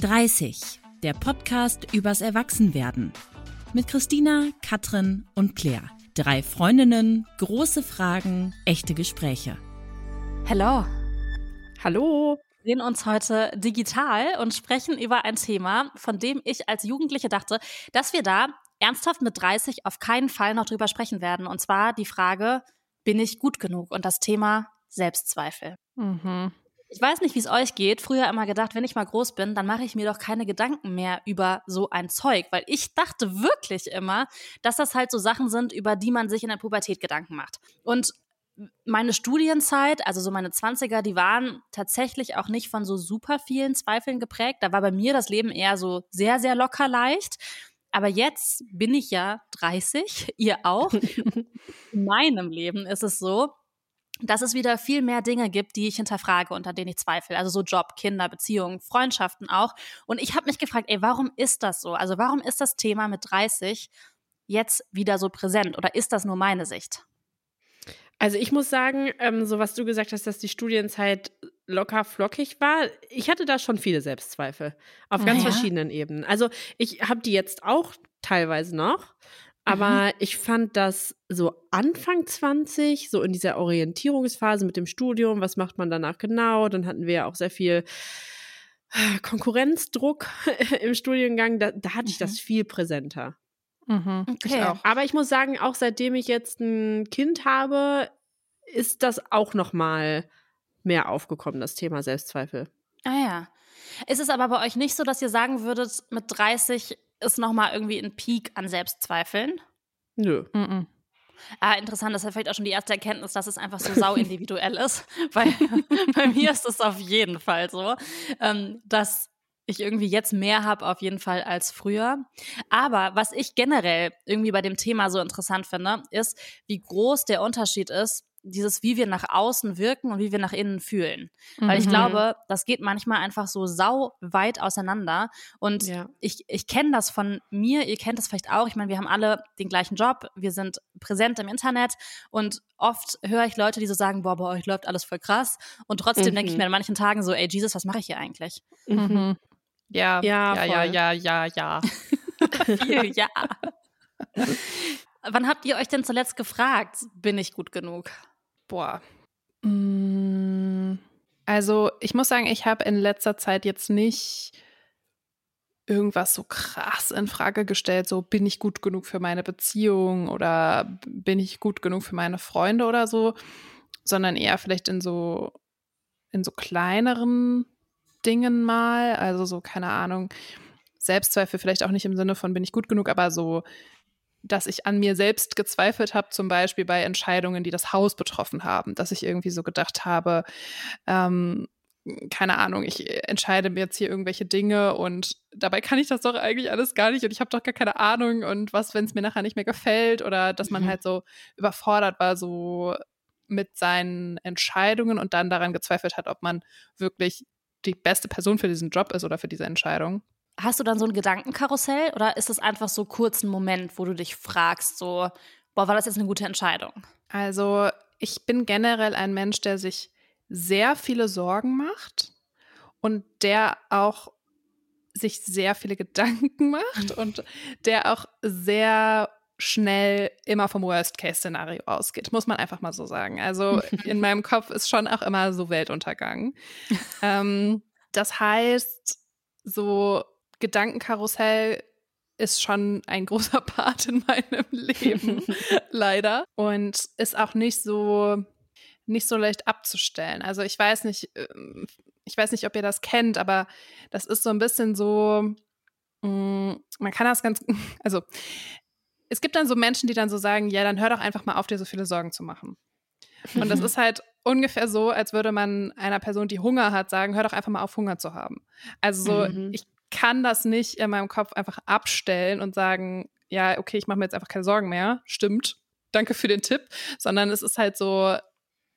30, der Podcast übers Erwachsenwerden. Mit Christina, Katrin und Claire. Drei Freundinnen, große Fragen, echte Gespräche. Hallo. Hallo. Wir sehen uns heute digital und sprechen über ein Thema, von dem ich als Jugendliche dachte, dass wir da ernsthaft mit 30 auf keinen Fall noch drüber sprechen werden. Und zwar die Frage, bin ich gut genug? Und das Thema Selbstzweifel. Mhm. Ich weiß nicht, wie es euch geht. Früher immer gedacht, wenn ich mal groß bin, dann mache ich mir doch keine Gedanken mehr über so ein Zeug, weil ich dachte wirklich immer, dass das halt so Sachen sind, über die man sich in der Pubertät Gedanken macht. Und meine Studienzeit, also so meine 20er, die waren tatsächlich auch nicht von so super vielen Zweifeln geprägt. Da war bei mir das Leben eher so sehr, sehr locker leicht. Aber jetzt bin ich ja 30, ihr auch. In meinem Leben ist es so, dass es wieder viel mehr Dinge gibt, die ich hinterfrage und an denen ich zweifle. Also so Job, Kinder, Beziehungen, Freundschaften auch. Und ich habe mich gefragt, ey, warum ist das so? Also warum ist das Thema mit 30 jetzt wieder so präsent? Oder ist das nur meine Sicht? Also ich muss sagen, ähm, so was du gesagt hast, dass die Studienzeit locker flockig war, ich hatte da schon viele Selbstzweifel auf ganz ja. verschiedenen Ebenen. Also ich habe die jetzt auch teilweise noch. Aber mhm. ich fand das so Anfang 20, so in dieser Orientierungsphase mit dem Studium, was macht man danach genau? Dann hatten wir ja auch sehr viel äh, Konkurrenzdruck im Studiengang. Da, da hatte ich das mhm. viel präsenter. Mhm. Okay. Ich auch. Aber ich muss sagen, auch seitdem ich jetzt ein Kind habe, ist das auch noch mal mehr aufgekommen, das Thema Selbstzweifel. Ah ja. Ist es aber bei euch nicht so, dass ihr sagen würdet, mit 30 ist nochmal irgendwie ein Peak an Selbstzweifeln? Nö. Mm -mm. Ah, interessant, das ist ja vielleicht auch schon die erste Erkenntnis, dass es einfach so sau individuell ist. Weil bei mir ist es auf jeden Fall so, ähm, dass ich irgendwie jetzt mehr habe, auf jeden Fall als früher. Aber was ich generell irgendwie bei dem Thema so interessant finde, ist, wie groß der Unterschied ist dieses, wie wir nach außen wirken und wie wir nach innen fühlen. Mhm. Weil ich mhm. glaube, das geht manchmal einfach so sau weit auseinander. Und ja. ich, ich kenne das von mir, ihr kennt das vielleicht auch. Ich meine, wir haben alle den gleichen Job, wir sind präsent im Internet und oft höre ich Leute, die so sagen, boah, bei euch läuft alles voll krass. Und trotzdem mhm. denke ich mir an manchen Tagen so, ey Jesus, was mache ich hier eigentlich? Mhm. Ja, ja, ja, ja, ja, ja, ja. Viel, ja. Wann habt ihr euch denn zuletzt gefragt, bin ich gut genug? Boah. Mm, also ich muss sagen, ich habe in letzter Zeit jetzt nicht irgendwas so krass in Frage gestellt, so bin ich gut genug für meine Beziehung oder bin ich gut genug für meine Freunde oder so, sondern eher vielleicht in so in so kleineren Dingen mal, also so keine Ahnung, Selbstzweifel vielleicht auch nicht im Sinne von bin ich gut genug, aber so dass ich an mir selbst gezweifelt habe, zum Beispiel bei Entscheidungen, die das Haus betroffen haben, dass ich irgendwie so gedacht habe, ähm, keine Ahnung, ich entscheide mir jetzt hier irgendwelche Dinge und dabei kann ich das doch eigentlich alles gar nicht und ich habe doch gar keine Ahnung und was, wenn es mir nachher nicht mehr gefällt oder dass man mhm. halt so überfordert war, so mit seinen Entscheidungen und dann daran gezweifelt hat, ob man wirklich die beste Person für diesen Job ist oder für diese Entscheidung hast du dann so ein Gedankenkarussell oder ist es einfach so kurz ein Moment, wo du dich fragst, so, boah, war das jetzt eine gute Entscheidung? Also, ich bin generell ein Mensch, der sich sehr viele Sorgen macht und der auch sich sehr viele Gedanken macht und der auch sehr schnell immer vom Worst-Case-Szenario ausgeht, muss man einfach mal so sagen. Also in meinem Kopf ist schon auch immer so Weltuntergang. ähm, das heißt, so Gedankenkarussell ist schon ein großer Part in meinem Leben, leider. Und ist auch nicht so, nicht so leicht abzustellen. Also ich weiß nicht, ähm, ich weiß nicht, ob ihr das kennt, aber das ist so ein bisschen so, mm, man kann das ganz, also es gibt dann so Menschen, die dann so sagen, ja, dann hör doch einfach mal auf, dir so viele Sorgen zu machen. Und das ist halt ungefähr so, als würde man einer Person, die Hunger hat, sagen, hör doch einfach mal auf, Hunger zu haben. Also so, mhm. ich kann das nicht in meinem Kopf einfach abstellen und sagen, ja, okay, ich mache mir jetzt einfach keine Sorgen mehr. Stimmt. Danke für den Tipp. Sondern es ist halt so,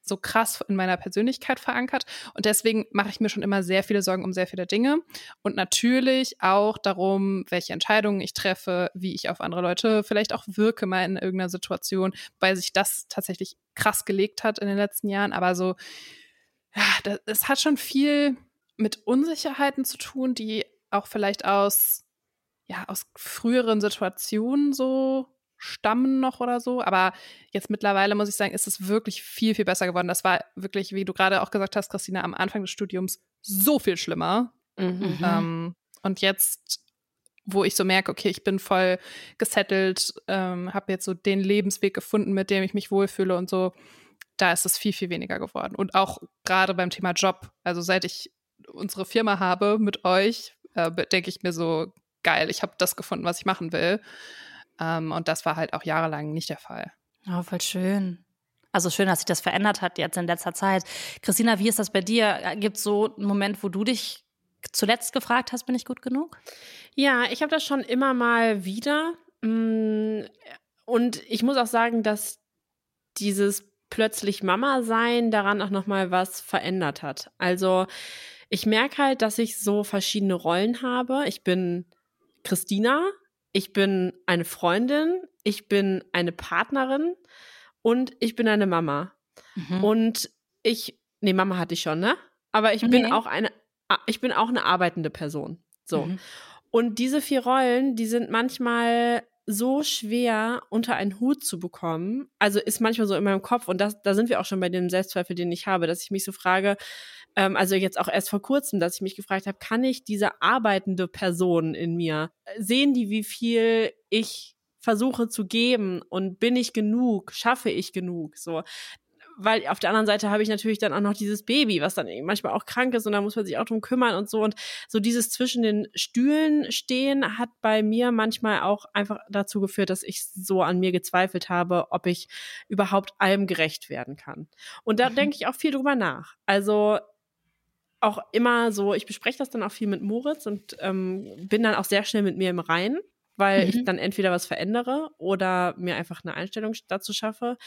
so krass in meiner Persönlichkeit verankert. Und deswegen mache ich mir schon immer sehr viele Sorgen um sehr viele Dinge. Und natürlich auch darum, welche Entscheidungen ich treffe, wie ich auf andere Leute vielleicht auch wirke mal in irgendeiner Situation, weil sich das tatsächlich krass gelegt hat in den letzten Jahren. Aber so, ja, es hat schon viel mit Unsicherheiten zu tun, die auch vielleicht aus, ja, aus früheren Situationen so stammen noch oder so. Aber jetzt mittlerweile muss ich sagen, ist es wirklich viel, viel besser geworden. Das war wirklich, wie du gerade auch gesagt hast, Christina, am Anfang des Studiums so viel schlimmer. Mhm. Ähm, und jetzt, wo ich so merke, okay, ich bin voll gesettelt, ähm, habe jetzt so den Lebensweg gefunden, mit dem ich mich wohlfühle und so, da ist es viel, viel weniger geworden. Und auch gerade beim Thema Job. Also seit ich unsere Firma habe mit euch, äh, denke ich mir so, geil, ich habe das gefunden, was ich machen will. Ähm, und das war halt auch jahrelang nicht der Fall. Oh, voll schön. Also schön, dass sich das verändert hat jetzt in letzter Zeit. Christina, wie ist das bei dir? Gibt es so einen Moment, wo du dich zuletzt gefragt hast, bin ich gut genug? Ja, ich habe das schon immer mal wieder. Mm, und ich muss auch sagen, dass dieses plötzlich Mama sein daran auch noch mal was verändert hat. Also ich merke halt, dass ich so verschiedene Rollen habe. Ich bin Christina, ich bin eine Freundin, ich bin eine Partnerin und ich bin eine Mama. Mhm. Und ich, nee, Mama hatte ich schon, ne? Aber ich nee. bin auch eine, ich bin auch eine arbeitende Person. So. Mhm. Und diese vier Rollen, die sind manchmal so schwer unter einen Hut zu bekommen. Also ist manchmal so in meinem Kopf und das, da sind wir auch schon bei dem Selbstzweifel, den ich habe, dass ich mich so frage, ähm, also jetzt auch erst vor kurzem, dass ich mich gefragt habe, kann ich diese arbeitende Person in mir sehen, die wie viel ich versuche zu geben und bin ich genug, schaffe ich genug, so weil auf der anderen Seite habe ich natürlich dann auch noch dieses Baby, was dann manchmal auch krank ist und da muss man sich auch drum kümmern und so. Und so dieses zwischen den Stühlen stehen hat bei mir manchmal auch einfach dazu geführt, dass ich so an mir gezweifelt habe, ob ich überhaupt allem gerecht werden kann. Und da mhm. denke ich auch viel drüber nach. Also auch immer so, ich bespreche das dann auch viel mit Moritz und ähm, bin dann auch sehr schnell mit mir im Reinen weil mhm. ich dann entweder was verändere oder mir einfach eine Einstellung dazu schaffe.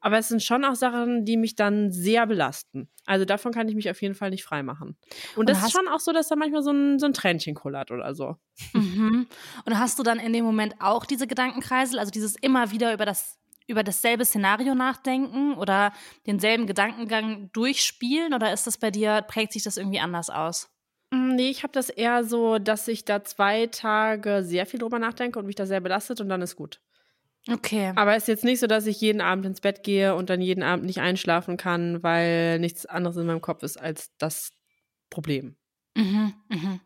Aber es sind schon auch Sachen, die mich dann sehr belasten. Also davon kann ich mich auf jeden Fall nicht freimachen. Und, Und das ist schon auch so, dass da manchmal so ein, so ein Tränchen kullert oder so. Mhm. Und hast du dann in dem Moment auch diese Gedankenkreisel, also dieses immer wieder über das über dasselbe Szenario nachdenken oder denselben Gedankengang durchspielen oder ist das bei dir, prägt sich das irgendwie anders aus? Hm, nee, ich habe das eher so, dass ich da zwei Tage sehr viel drüber nachdenke und mich da sehr belastet und dann ist gut. Okay. Aber es ist jetzt nicht so, dass ich jeden Abend ins Bett gehe und dann jeden Abend nicht einschlafen kann, weil nichts anderes in meinem Kopf ist als das Problem. Mhm, mhm.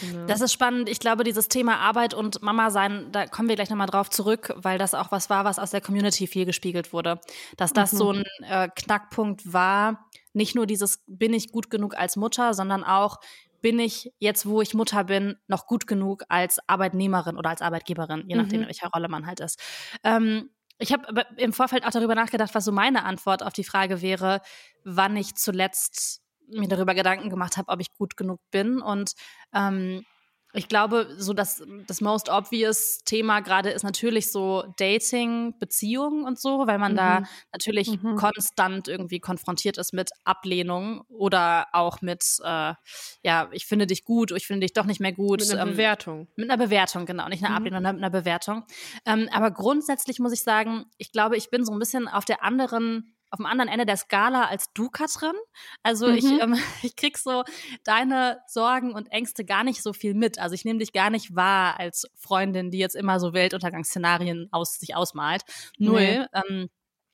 Genau. Das ist spannend. Ich glaube, dieses Thema Arbeit und Mama sein, da kommen wir gleich nochmal drauf zurück, weil das auch was war, was aus der Community viel gespiegelt wurde. Dass das mhm. so ein äh, Knackpunkt war, nicht nur dieses, bin ich gut genug als Mutter, sondern auch, bin ich jetzt, wo ich Mutter bin, noch gut genug als Arbeitnehmerin oder als Arbeitgeberin, je nachdem, mhm. in welcher Rolle man halt ist. Ähm, ich habe im Vorfeld auch darüber nachgedacht, was so meine Antwort auf die Frage wäre, wann ich zuletzt mir darüber Gedanken gemacht habe, ob ich gut genug bin. Und ähm, ich glaube, so das, das most obvious Thema gerade ist natürlich so Dating, Beziehungen und so, weil man mhm. da natürlich mhm. konstant irgendwie konfrontiert ist mit Ablehnung oder auch mit, äh, ja, ich finde dich gut, ich finde dich doch nicht mehr gut. Mit einer ähm, Bewertung. Mit einer Bewertung, genau. Nicht einer mhm. Ablehnung, sondern mit einer Bewertung. Ähm, aber grundsätzlich muss ich sagen, ich glaube, ich bin so ein bisschen auf der anderen auf dem anderen Ende der Skala als du, Katrin. Also mhm. ich, ähm, ich krieg so deine Sorgen und Ängste gar nicht so viel mit. Also ich nehme dich gar nicht wahr als Freundin, die jetzt immer so Weltuntergangsszenarien aus sich ausmalt. Null. Nee. Ähm,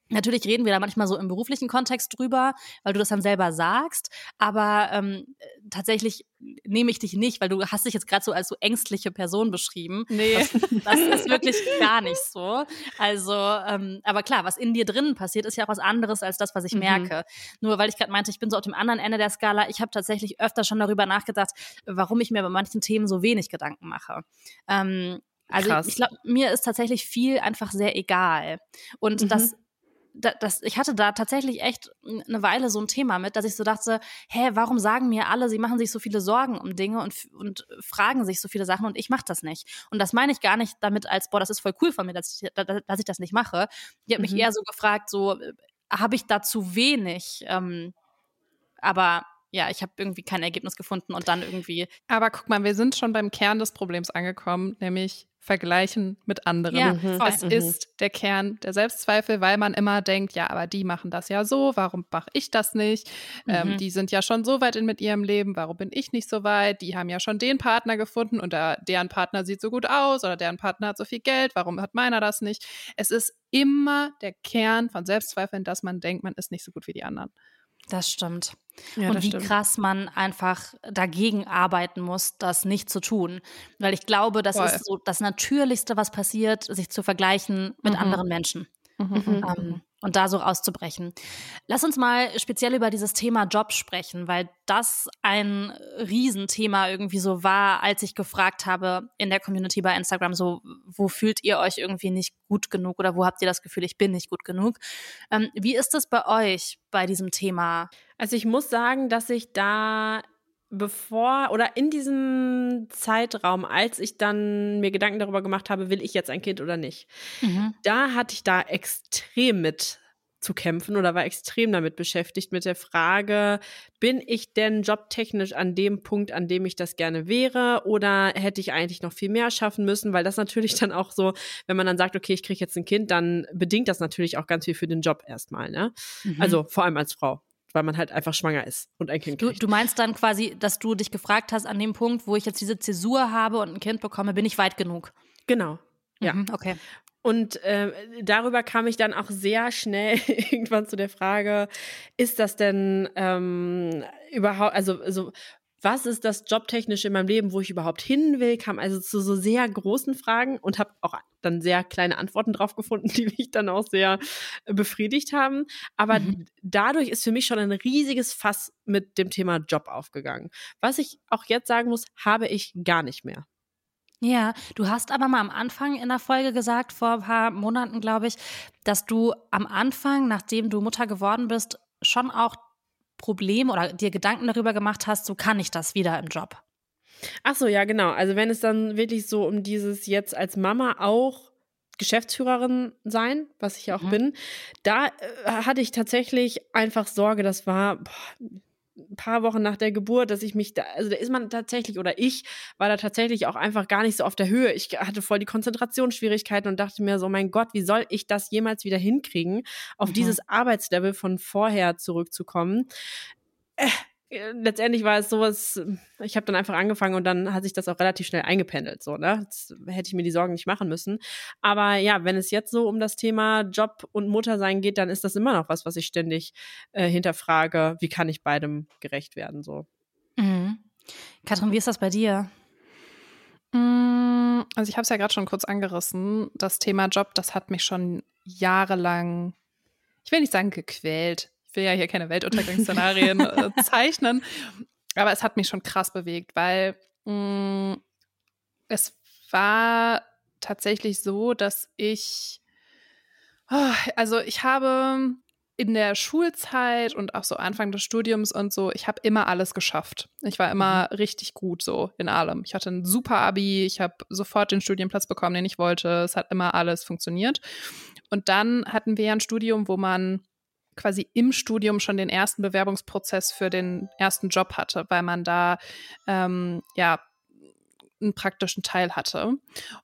Natürlich reden wir da manchmal so im beruflichen Kontext drüber, weil du das dann selber sagst, aber ähm, tatsächlich nehme ich dich nicht, weil du hast dich jetzt gerade so als so ängstliche Person beschrieben. Nee. Das, das ist wirklich gar nicht so. Also, ähm, aber klar, was in dir drinnen passiert, ist ja auch was anderes als das, was ich mhm. merke. Nur weil ich gerade meinte, ich bin so auf dem anderen Ende der Skala, ich habe tatsächlich öfter schon darüber nachgedacht, warum ich mir bei manchen Themen so wenig Gedanken mache. Ähm, also Krass. ich glaube, mir ist tatsächlich viel einfach sehr egal. Und mhm. das das, ich hatte da tatsächlich echt eine Weile so ein Thema mit, dass ich so dachte, hä, warum sagen mir alle, sie machen sich so viele Sorgen um Dinge und, und fragen sich so viele Sachen und ich mache das nicht. Und das meine ich gar nicht damit als, boah, das ist voll cool von mir, dass ich, dass ich das nicht mache. Ich habe mich mhm. eher so gefragt, so, äh, habe ich da zu wenig? Ähm, aber ja, ich habe irgendwie kein Ergebnis gefunden und dann irgendwie. Aber guck mal, wir sind schon beim Kern des Problems angekommen, nämlich vergleichen mit anderen. Ja, Mhm. Es ist der Kern der Selbstzweifel, weil man immer denkt, ja, aber die machen das ja so, warum mache ich das nicht? Ähm, Mhm. die sind ja schon so weit in mit ihrem Leben, warum bin ich nicht so weit? Die haben ja schon den Partner gefunden und der, deren Partner sieht so gut aus oder deren Partner hat so viel Geld, warum hat meiner das nicht? Es ist immer der Kern von Selbstzweifeln, dass man denkt, man ist nicht so gut wie die anderen. Das stimmt. Ja, und wie stimmt. krass man einfach dagegen arbeiten muss, das nicht zu tun. Weil ich glaube, das Voll. ist so das Natürlichste, was passiert, sich zu vergleichen mit Mhm. anderen Menschen. Mhm. Ähm, und da so rauszubrechen. Lass uns mal speziell über dieses Thema Job sprechen, weil das ein Riesenthema irgendwie so war, als ich gefragt habe in der Community bei Instagram, so, wo fühlt ihr euch irgendwie nicht gut genug oder wo habt ihr das Gefühl, ich bin nicht gut genug? Ähm, wie ist es bei euch bei diesem Thema? Also ich muss sagen, dass ich da bevor oder in diesem Zeitraum, als ich dann mir Gedanken darüber gemacht habe, will ich jetzt ein Kind oder nicht, da hatte ich da extrem mit zu kämpfen oder war extrem damit beschäftigt mit der Frage, bin ich denn jobtechnisch an dem Punkt, an dem ich das gerne wäre oder hätte ich eigentlich noch viel mehr schaffen müssen, weil das natürlich dann auch so, wenn man dann sagt, okay, ich kriege jetzt ein Kind, dann bedingt das natürlich auch ganz viel für den Job erstmal, ne? Mhm. Also vor allem als Frau, weil man halt einfach schwanger ist und ein Kind Du, kriegt. du meinst dann quasi, dass du dich gefragt hast, an dem Punkt, wo ich jetzt diese Zäsur habe und ein Kind bekomme, bin ich weit genug? genau. Ja. Mhm, okay. Und äh, darüber kam ich dann auch sehr schnell irgendwann zu der Frage, ist das denn ähm, überhaupt, also, also was ist das Jobtechnische in meinem Leben, wo ich überhaupt hin will, kam also zu so sehr großen Fragen und habe auch dann sehr kleine Antworten drauf gefunden, die mich dann auch sehr äh, befriedigt haben. Aber Mhm. dadurch ist für mich schon ein riesiges Fass mit dem Thema Job aufgegangen. Was ich auch jetzt sagen muss, habe ich gar nicht mehr. Ja, du hast aber mal am Anfang in der Folge gesagt, vor ein paar Monaten, glaube ich, dass du am Anfang, nachdem du Mutter geworden bist, schon auch Probleme oder dir Gedanken darüber gemacht hast, so kann ich das wieder im Job. Ach so, ja, genau. Also wenn es dann wirklich so um dieses jetzt als Mama auch Geschäftsführerin sein, was ich ja auch Mhm. bin, da äh, hatte ich tatsächlich einfach Sorge, das war boah, ein paar Wochen nach der Geburt, dass ich mich da, also da ist man tatsächlich, oder ich war da tatsächlich auch einfach gar nicht so auf der Höhe. Ich hatte voll die Konzentrationsschwierigkeiten und dachte mir so, mein Gott, wie soll ich das jemals wieder hinkriegen, auf Mhm. dieses Arbeitslevel von vorher zurückzukommen? Äh, äh, letztendlich war es sowas, ich habe dann einfach angefangen und dann hat sich das auch relativ schnell eingependelt. So, ne? Jetzt hätte ich mir die Sorgen nicht machen müssen. Aber ja, wenn es jetzt so um das Thema Job und Muttersein geht, dann ist das immer noch was, was ich ständig äh, hinterfrage. Wie kann ich beidem gerecht werden? So. Mhm. Katrin, wie ist das bei dir? Mm, Also ich habe es ja gerade schon kurz angerissen. Das Thema Job, das hat mich schon jahrelang, ich will nicht sagen gequält. Ich will ja hier keine Weltuntergangsszenarien äh, zeichnen, aber es hat mich schon krass bewegt, weil mh, es war tatsächlich so, dass ich, oh, also ich habe in der Schulzeit und auch so Anfang des Studiums und so, ich habe immer alles geschafft. Ich war immer richtig gut so in allem. Ich hatte ein super Abi, ich habe sofort den Studienplatz bekommen, den ich wollte. Es hat immer alles funktioniert. Und dann hatten wir ja ein Studium, wo man quasi im Studium schon den ersten Bewerbungsprozess für den ersten Job hatte, weil man da ähm, ja einen praktischen Teil hatte.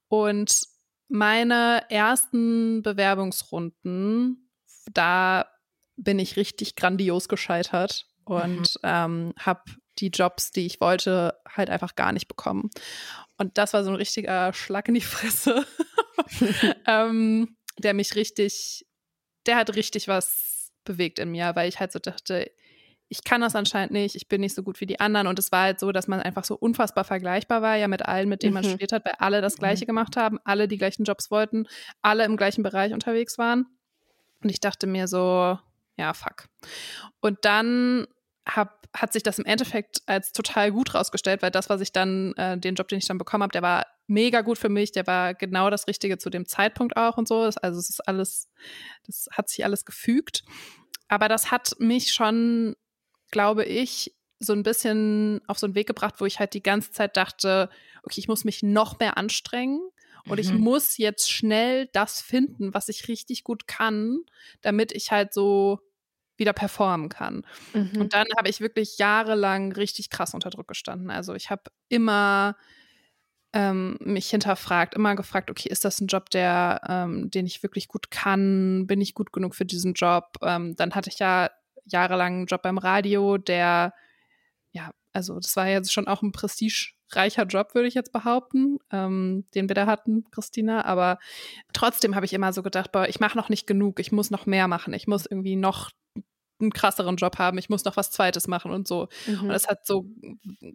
Und meine ersten Bewerbungsrunden, da bin ich richtig grandios gescheitert und ähm, habe die Jobs, die ich wollte, halt einfach gar nicht bekommen. Und das war so ein richtiger Schlag in die Fresse, ähm, der mich richtig, der hat richtig was bewegt in mir, weil ich halt so dachte, ich kann das anscheinend nicht, ich bin nicht so gut wie die anderen. Und es war halt so, dass man einfach so unfassbar vergleichbar war, ja, mit allen, mit denen man Mhm. studiert hat, weil alle das Gleiche gemacht haben, alle die gleichen Jobs wollten, alle im gleichen Bereich unterwegs waren. Und ich dachte mir so, ja, fuck. Und dann hab, hat sich das im Endeffekt als total gut rausgestellt, weil das, was ich dann, äh, den Job, den ich dann bekommen habe, der war mega gut für mich, der war genau das Richtige zu dem Zeitpunkt auch und so. Also es ist alles, das hat sich alles gefügt. Aber das hat mich schon, glaube ich, so ein bisschen auf so einen Weg gebracht, wo ich halt die ganze Zeit dachte, okay, ich muss mich noch mehr anstrengen und ich Mhm. muss jetzt schnell das finden, was ich richtig gut kann, damit ich halt so wieder performen kann. Mhm. Und dann habe ich wirklich jahrelang richtig krass unter Druck gestanden. Also ich habe immer ähm, mich hinterfragt, immer gefragt, okay, ist das ein Job, der, ähm, den ich wirklich gut kann? Bin ich gut genug für diesen Job? Ähm, dann hatte ich ja jahrelang einen Job beim Radio, der, also das war jetzt schon auch ein prestigereicher Job, würde ich jetzt behaupten, ähm, den wir da hatten, Christina. Aber trotzdem habe ich immer so gedacht, boah, ich mache noch nicht genug, ich muss noch mehr machen, ich muss irgendwie noch einen krasseren Job haben, ich muss noch was Zweites machen und so. Mhm. Und es hat so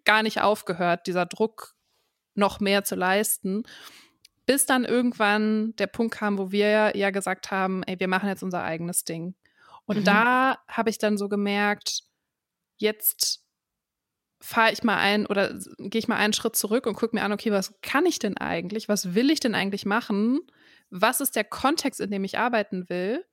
gar nicht aufgehört, dieser Druck noch mehr zu leisten. Bis dann irgendwann der Punkt kam, wo wir ja gesagt haben, ey, wir machen jetzt unser eigenes Ding. Und mhm. da habe ich dann so gemerkt, jetzt fahre ich mal ein oder gehe ich mal einen Schritt zurück und gucke mir an, okay, was kann ich denn eigentlich? Was will ich denn eigentlich machen? Was ist der Kontext, in dem ich arbeiten will?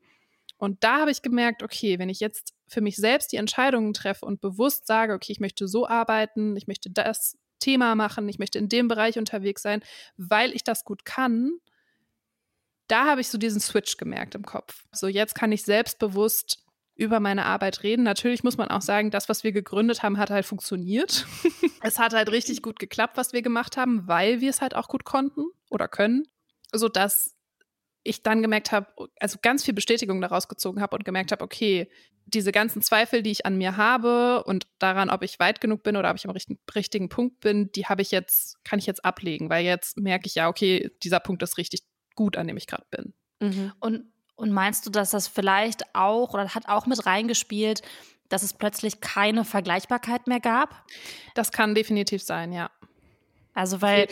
Und da habe ich gemerkt, okay, wenn ich jetzt für mich selbst die Entscheidungen treffe und bewusst sage, okay, ich möchte so arbeiten, ich möchte das Thema machen, ich möchte in dem Bereich unterwegs sein, weil ich das gut kann, da habe ich so diesen Switch gemerkt im Kopf. So jetzt kann ich selbstbewusst über meine Arbeit reden. Natürlich muss man auch sagen, das, was wir gegründet haben, hat halt funktioniert. es hat halt richtig gut geklappt, was wir gemacht haben, weil wir es halt auch gut konnten oder können, sodass ich dann gemerkt habe, also ganz viel Bestätigung daraus gezogen habe und gemerkt habe, okay, diese ganzen Zweifel, die ich an mir habe und daran, ob ich weit genug bin oder ob ich am richtigen, richtigen Punkt bin, die habe ich jetzt, kann ich jetzt ablegen, weil jetzt merke ich ja, okay, dieser Punkt ist richtig gut, an dem ich gerade bin. Mhm. Und, und meinst du, dass das vielleicht auch oder hat auch mit reingespielt, dass es plötzlich keine Vergleichbarkeit mehr gab? Das kann definitiv sein, ja. Also weil,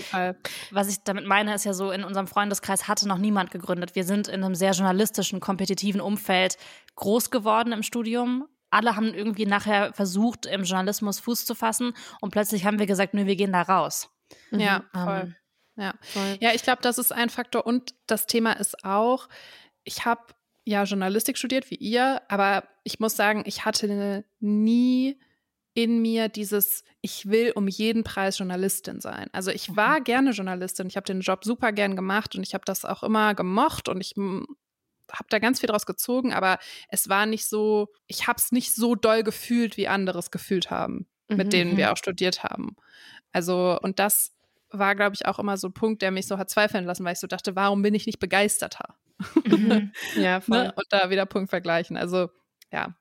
was ich damit meine, ist ja so, in unserem Freundeskreis hatte noch niemand gegründet. Wir sind in einem sehr journalistischen, kompetitiven Umfeld groß geworden im Studium. Alle haben irgendwie nachher versucht, im Journalismus Fuß zu fassen und plötzlich haben wir gesagt, nö, wir gehen da raus. Ja, mhm. voll. Ähm, ja. Voll. ja, ich glaube, das ist ein Faktor und das Thema ist auch, ich habe ja Journalistik studiert wie ihr, aber ich muss sagen, ich hatte nie in mir dieses, ich will um jeden Preis Journalistin sein. Also ich mhm. war gerne Journalistin, ich habe den Job super gern gemacht und ich habe das auch immer gemocht und ich hm, habe da ganz viel draus gezogen, aber es war nicht so, ich habe es nicht so doll gefühlt, wie andere es gefühlt haben, mhm. mit denen wir mhm. auch studiert haben. Also und das war, glaube ich, auch immer so ein Punkt, der mich so hat zweifeln lassen, weil ich so dachte, warum bin ich nicht begeisterter? Mhm. ja, voll. ne? Und da wieder Punkt vergleichen. Also ja,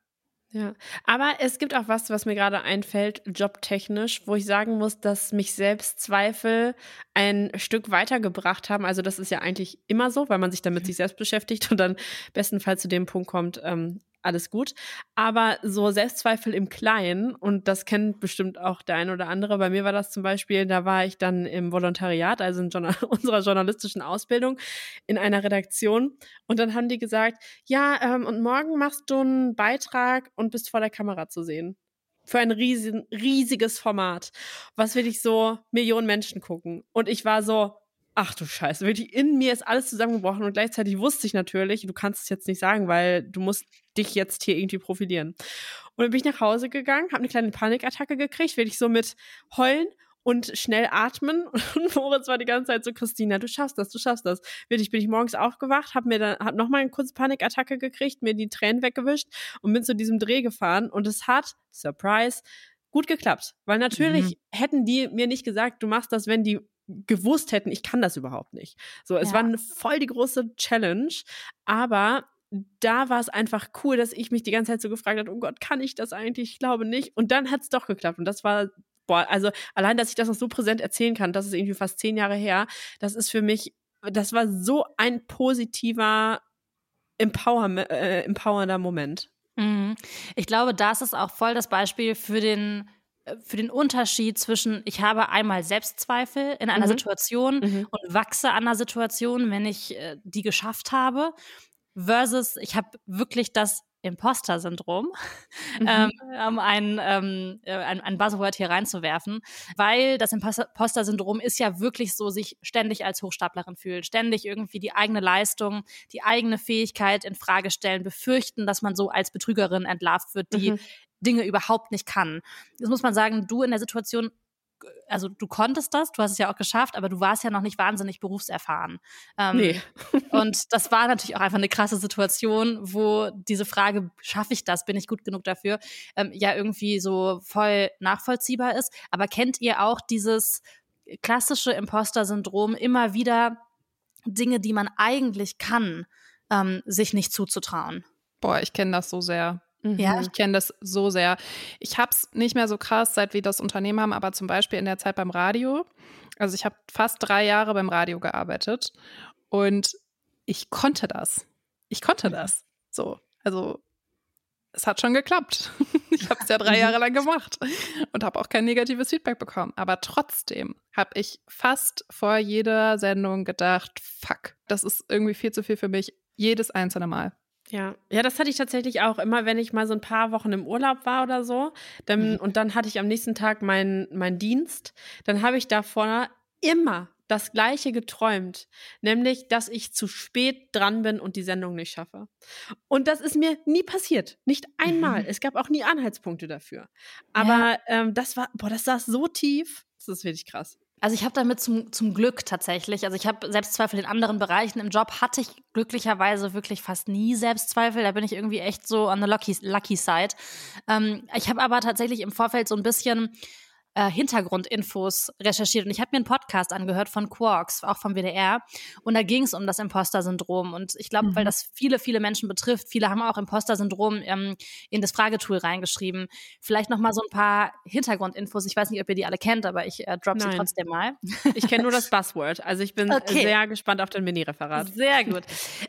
ja, aber es gibt auch was, was mir gerade einfällt, jobtechnisch, wo ich sagen muss, dass mich Selbstzweifel ein Stück weitergebracht haben. Also das ist ja eigentlich immer so, weil man sich dann mit sich selbst beschäftigt und dann bestenfalls zu dem Punkt kommt, ähm, alles gut. Aber so Selbstzweifel im Kleinen, und das kennt bestimmt auch der eine oder andere, bei mir war das zum Beispiel, da war ich dann im Volontariat, also in Journal unserer journalistischen Ausbildung, in einer Redaktion. Und dann haben die gesagt, ja, ähm, und morgen machst du einen Beitrag und bist vor der Kamera zu sehen. Für ein riesen, riesiges Format, was wirklich so Millionen Menschen gucken. Und ich war so, ach du Scheiße, wirklich in mir ist alles zusammengebrochen und gleichzeitig wusste ich natürlich, du kannst es jetzt nicht sagen, weil du musst dich jetzt hier irgendwie profilieren. Und dann bin ich nach Hause gegangen, habe eine kleine Panikattacke gekriegt, wirklich so mit heulen und schnell atmen. Und Moritz war die ganze Zeit so, Christina, du schaffst das, du schaffst das. Wirklich bin ich morgens aufgewacht, habe mir dann hab nochmal eine kurze Panikattacke gekriegt, mir die Tränen weggewischt und bin zu diesem Dreh gefahren. Und es hat, Surprise, gut geklappt. Weil natürlich mhm. hätten die mir nicht gesagt, du machst das, wenn die gewusst hätten, ich kann das überhaupt nicht. So, es ja. war voll die große Challenge, aber da war es einfach cool, dass ich mich die ganze Zeit so gefragt habe, oh Gott, kann ich das eigentlich? Ich glaube nicht. Und dann hat es doch geklappt. Und das war, boah, also allein, dass ich das noch so präsent erzählen kann, das ist irgendwie fast zehn Jahre her, das ist für mich, das war so ein positiver, empower, äh, empowernder Moment. Mhm. Ich glaube, das ist auch voll das Beispiel für den für den Unterschied zwischen, ich habe einmal Selbstzweifel in einer mhm. Situation mhm. und wachse an einer Situation, wenn ich äh, die geschafft habe, versus ich habe wirklich das Imposter-Syndrom, mhm. ähm, um ein, ähm, äh, ein, ein Buzzword hier reinzuwerfen, weil das Imposter-Syndrom ist ja wirklich so, sich ständig als Hochstaplerin fühlen, ständig irgendwie die eigene Leistung, die eigene Fähigkeit in Frage stellen, befürchten, dass man so als Betrügerin entlarvt wird, die mhm. Dinge überhaupt nicht kann. Das muss man sagen, du in der Situation also du konntest das, du hast es ja auch geschafft, aber du warst ja noch nicht wahnsinnig berufserfahren. Ähm, nee. und das war natürlich auch einfach eine krasse Situation, wo diese Frage, schaffe ich das, bin ich gut genug dafür, ähm, ja irgendwie so voll nachvollziehbar ist. Aber kennt ihr auch dieses klassische Imposter-Syndrom immer wieder Dinge, die man eigentlich kann, ähm, sich nicht zuzutrauen. Boah, ich kenne das so sehr. Ja. Ich kenne das so sehr. Ich habe es nicht mehr so krass, seit wir das Unternehmen haben, aber zum Beispiel in der Zeit beim Radio. Also ich habe fast drei Jahre beim Radio gearbeitet und ich konnte das. Ich konnte das. So, also es hat schon geklappt. Ich habe es ja drei Jahre lang gemacht und habe auch kein negatives Feedback bekommen. Aber trotzdem habe ich fast vor jeder Sendung gedacht, fuck, das ist irgendwie viel zu viel für mich, jedes einzelne Mal. Ja, ja, das hatte ich tatsächlich auch immer, wenn ich mal so ein paar Wochen im Urlaub war oder so. Dann, mhm. Und dann hatte ich am nächsten Tag meinen mein Dienst. Dann habe ich davor immer das Gleiche geträumt, nämlich, dass ich zu spät dran bin und die Sendung nicht schaffe. Und das ist mir nie passiert, nicht einmal. Mhm. Es gab auch nie Anhaltspunkte dafür. Aber ja. ähm, das war, boah, das saß so tief. Das ist wirklich krass. Also ich habe damit zum, zum Glück tatsächlich, also ich habe Selbstzweifel in anderen Bereichen. Im Job hatte ich glücklicherweise wirklich fast nie Selbstzweifel. Da bin ich irgendwie echt so on the lucky, lucky side. Ähm, ich habe aber tatsächlich im Vorfeld so ein bisschen äh, Hintergrundinfos recherchiert und ich habe mir einen Podcast angehört von Quarks, auch vom WDR, und da ging es um das Imposter-Syndrom und ich glaube, mhm. weil das viele, viele Menschen betrifft, viele haben auch Imposter-Syndrom ähm, in das Fragetool reingeschrieben. Vielleicht noch mal so ein paar Hintergrundinfos. Ich weiß nicht, ob ihr die alle kennt, aber ich äh, drop Nein. sie trotzdem mal. Ich kenne nur das Buzzword, also ich bin okay. sehr gespannt auf den Mini-Referat. Sehr gut.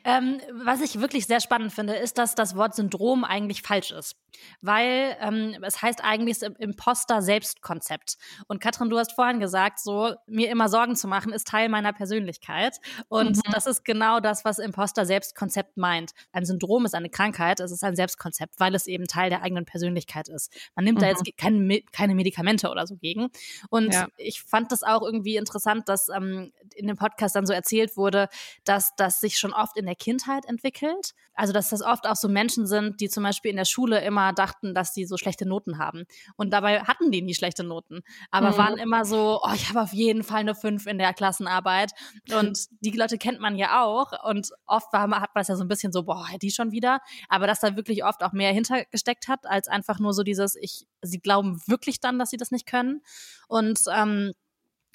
ähm, was ich wirklich sehr spannend finde, ist, dass das Wort Syndrom eigentlich falsch ist, weil ähm, es heißt eigentlich Imposter-Selbstkonzept. Konzept. Und Katrin, du hast vorhin gesagt, so mir immer Sorgen zu machen, ist Teil meiner Persönlichkeit. Und mhm. das ist genau das, was Imposter-Selbstkonzept meint. Ein Syndrom ist eine Krankheit, es ist ein Selbstkonzept, weil es eben Teil der eigenen Persönlichkeit ist. Man nimmt mhm. da jetzt keine, keine Medikamente oder so gegen. Und ja. ich fand das auch irgendwie interessant, dass ähm, in dem Podcast dann so erzählt wurde, dass das sich schon oft in der Kindheit entwickelt. Also, dass das oft auch so Menschen sind, die zum Beispiel in der Schule immer dachten, dass sie so schlechte Noten haben. Und dabei hatten die nie schlechte Noten. Noten. Aber mhm. waren immer so, oh, ich habe auf jeden Fall eine 5 in der Klassenarbeit. Und die Leute kennt man ja auch. Und oft war, hat man das ja so ein bisschen so, boah, die schon wieder. Aber dass da wirklich oft auch mehr hintergesteckt hat, als einfach nur so dieses, ich, sie glauben wirklich dann, dass sie das nicht können. Und ähm,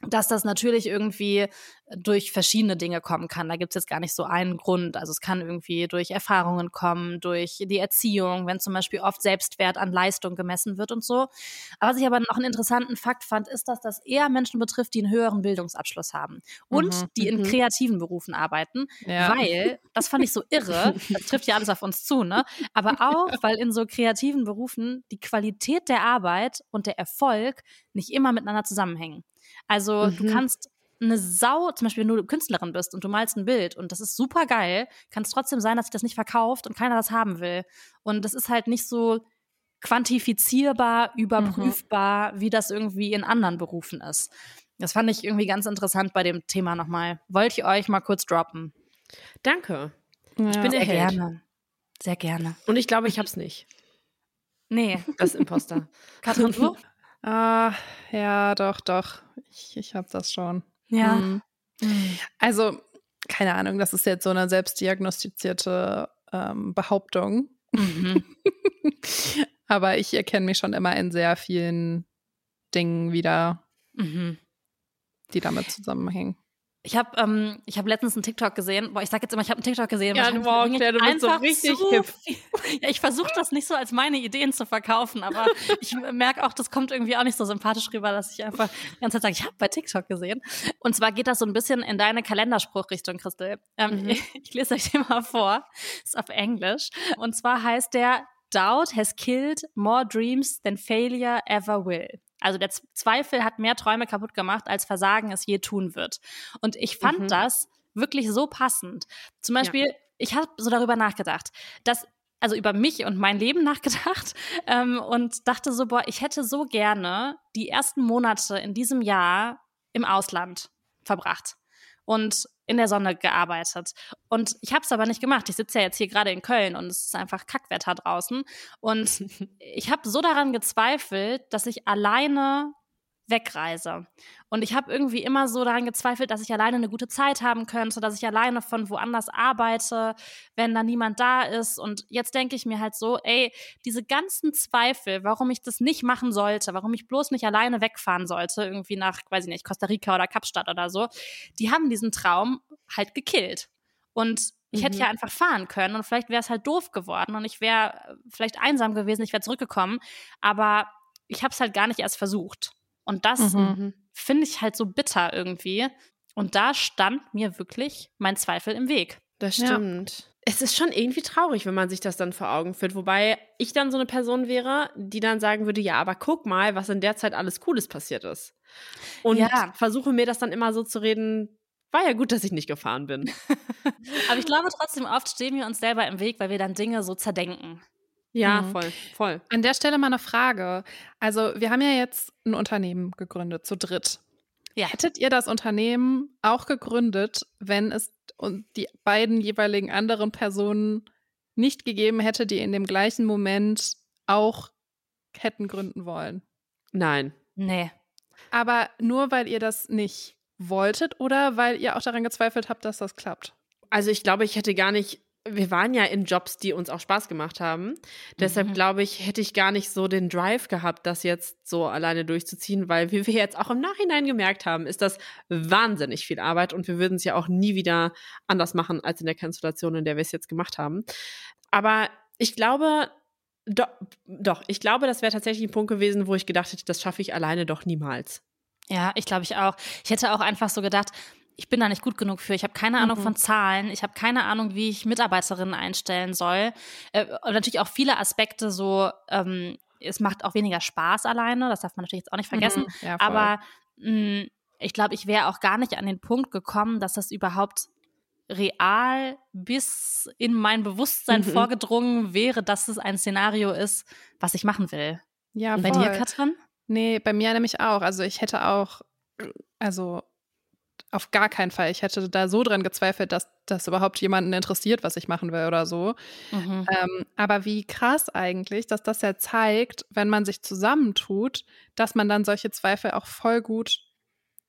dass das natürlich irgendwie durch verschiedene Dinge kommen kann. Da gibt es jetzt gar nicht so einen Grund. Also es kann irgendwie durch Erfahrungen kommen, durch die Erziehung, wenn zum Beispiel oft Selbstwert an Leistung gemessen wird und so. Aber was ich aber noch einen interessanten Fakt fand, ist, dass das eher Menschen betrifft, die einen höheren Bildungsabschluss haben und mhm. die in mhm. kreativen Berufen arbeiten, ja. weil, das fand ich so irre, das trifft ja alles auf uns zu, ne? Aber auch, weil in so kreativen Berufen die Qualität der Arbeit und der Erfolg nicht immer miteinander zusammenhängen. Also mhm. du kannst eine Sau, zum Beispiel wenn du Künstlerin bist und du malst ein Bild und das ist super geil, kann es trotzdem sein, dass sich das nicht verkauft und keiner das haben will. Und das ist halt nicht so quantifizierbar, überprüfbar, mhm. wie das irgendwie in anderen Berufen ist. Das fand ich irgendwie ganz interessant bei dem Thema nochmal. Wollte ich euch mal kurz droppen. Danke. Ja. Ich bin Sehr gerne. Sehr gerne. Und ich glaube, ich hab's nicht. Nee. Das Imposter. Katrin, du? Ah, ja, doch, doch. Ich, ich habe das schon. Ja. Mhm. Also, keine Ahnung, das ist jetzt so eine selbstdiagnostizierte ähm, Behauptung. Mhm. Aber ich erkenne mich schon immer in sehr vielen Dingen wieder, mhm. die damit zusammenhängen. Ich habe ähm, ich hab letztens einen TikTok gesehen. Boah, ich sag jetzt immer, ich habe einen TikTok gesehen. Ja, wow, Claire, du bist so richtig hip. ja, ich versuche das nicht so als meine Ideen zu verkaufen, aber ich merke auch, das kommt irgendwie auch nicht so sympathisch rüber, dass ich einfach die ganze Zeit sage, ich habe bei TikTok gesehen. Und zwar geht das so ein bisschen in deine Kalenderspruchrichtung, Christel. Ähm, mhm. ich, ich lese euch den mal vor. ist auf Englisch. Und zwar heißt der Doubt has killed more dreams than failure ever will. Also der Zweifel hat mehr Träume kaputt gemacht, als Versagen es je tun wird. Und ich fand mhm. das wirklich so passend. Zum Beispiel, ja. ich habe so darüber nachgedacht, dass also über mich und mein Leben nachgedacht ähm, und dachte so, boah, ich hätte so gerne die ersten Monate in diesem Jahr im Ausland verbracht und in der Sonne gearbeitet. Und ich habe es aber nicht gemacht. Ich sitze ja jetzt hier gerade in Köln und es ist einfach Kackwetter draußen. Und ich habe so daran gezweifelt, dass ich alleine wegreise. Und ich habe irgendwie immer so daran gezweifelt, dass ich alleine eine gute Zeit haben könnte, dass ich alleine von woanders arbeite, wenn da niemand da ist. Und jetzt denke ich mir halt so, ey, diese ganzen Zweifel, warum ich das nicht machen sollte, warum ich bloß nicht alleine wegfahren sollte, irgendwie nach, weiß ich nicht, Costa Rica oder Kapstadt oder so, die haben diesen Traum halt gekillt. Und ich hätte mhm. ja einfach fahren können und vielleicht wäre es halt doof geworden und ich wäre vielleicht einsam gewesen, ich wäre zurückgekommen. Aber ich habe es halt gar nicht erst versucht. Und das mhm. finde ich halt so bitter irgendwie. Und da stand mir wirklich mein Zweifel im Weg. Das stimmt. Ja. Es ist schon irgendwie traurig, wenn man sich das dann vor Augen führt. Wobei ich dann so eine Person wäre, die dann sagen würde: Ja, aber guck mal, was in der Zeit alles Cooles passiert ist. Und ja. versuche mir das dann immer so zu reden: War ja gut, dass ich nicht gefahren bin. aber ich glaube trotzdem, oft stehen wir uns selber im Weg, weil wir dann Dinge so zerdenken. Ja, mhm. voll, voll. An der Stelle mal eine Frage. Also, wir haben ja jetzt ein Unternehmen gegründet, zu dritt. Ja. Hättet ihr das Unternehmen auch gegründet, wenn es die beiden jeweiligen anderen Personen nicht gegeben hätte, die in dem gleichen Moment auch hätten gründen wollen? Nein. Nee. Aber nur weil ihr das nicht wolltet oder weil ihr auch daran gezweifelt habt, dass das klappt? Also ich glaube, ich hätte gar nicht wir waren ja in Jobs, die uns auch Spaß gemacht haben. Deshalb mhm. glaube ich, hätte ich gar nicht so den Drive gehabt, das jetzt so alleine durchzuziehen, weil wie wir jetzt auch im Nachhinein gemerkt haben, ist das wahnsinnig viel Arbeit und wir würden es ja auch nie wieder anders machen als in der Konstellation, in der wir es jetzt gemacht haben. Aber ich glaube, doch, doch ich glaube, das wäre tatsächlich ein Punkt gewesen, wo ich gedacht hätte, das schaffe ich alleine doch niemals. Ja, ich glaube ich auch. Ich hätte auch einfach so gedacht, ich bin da nicht gut genug für. Ich habe keine Ahnung mhm. von Zahlen. Ich habe keine Ahnung, wie ich Mitarbeiterinnen einstellen soll. Äh, und natürlich auch viele Aspekte so, ähm, es macht auch weniger Spaß alleine. Das darf man natürlich jetzt auch nicht vergessen. Mhm. Ja, Aber mh, mm, ich glaube, ich wäre auch gar nicht an den Punkt gekommen, dass das überhaupt real bis in mein Bewusstsein mhm. vorgedrungen wäre, dass es ein Szenario ist, was ich machen will. Ja, Und bei voll. dir, Katrin? Nee, bei mir nämlich auch. Also ich hätte auch, also auf gar keinen Fall. Ich hätte da so dran gezweifelt, dass das überhaupt jemanden interessiert, was ich machen will oder so. Mhm. Ähm, aber wie krass eigentlich, dass das ja zeigt, wenn man sich zusammentut, dass man dann solche Zweifel auch voll gut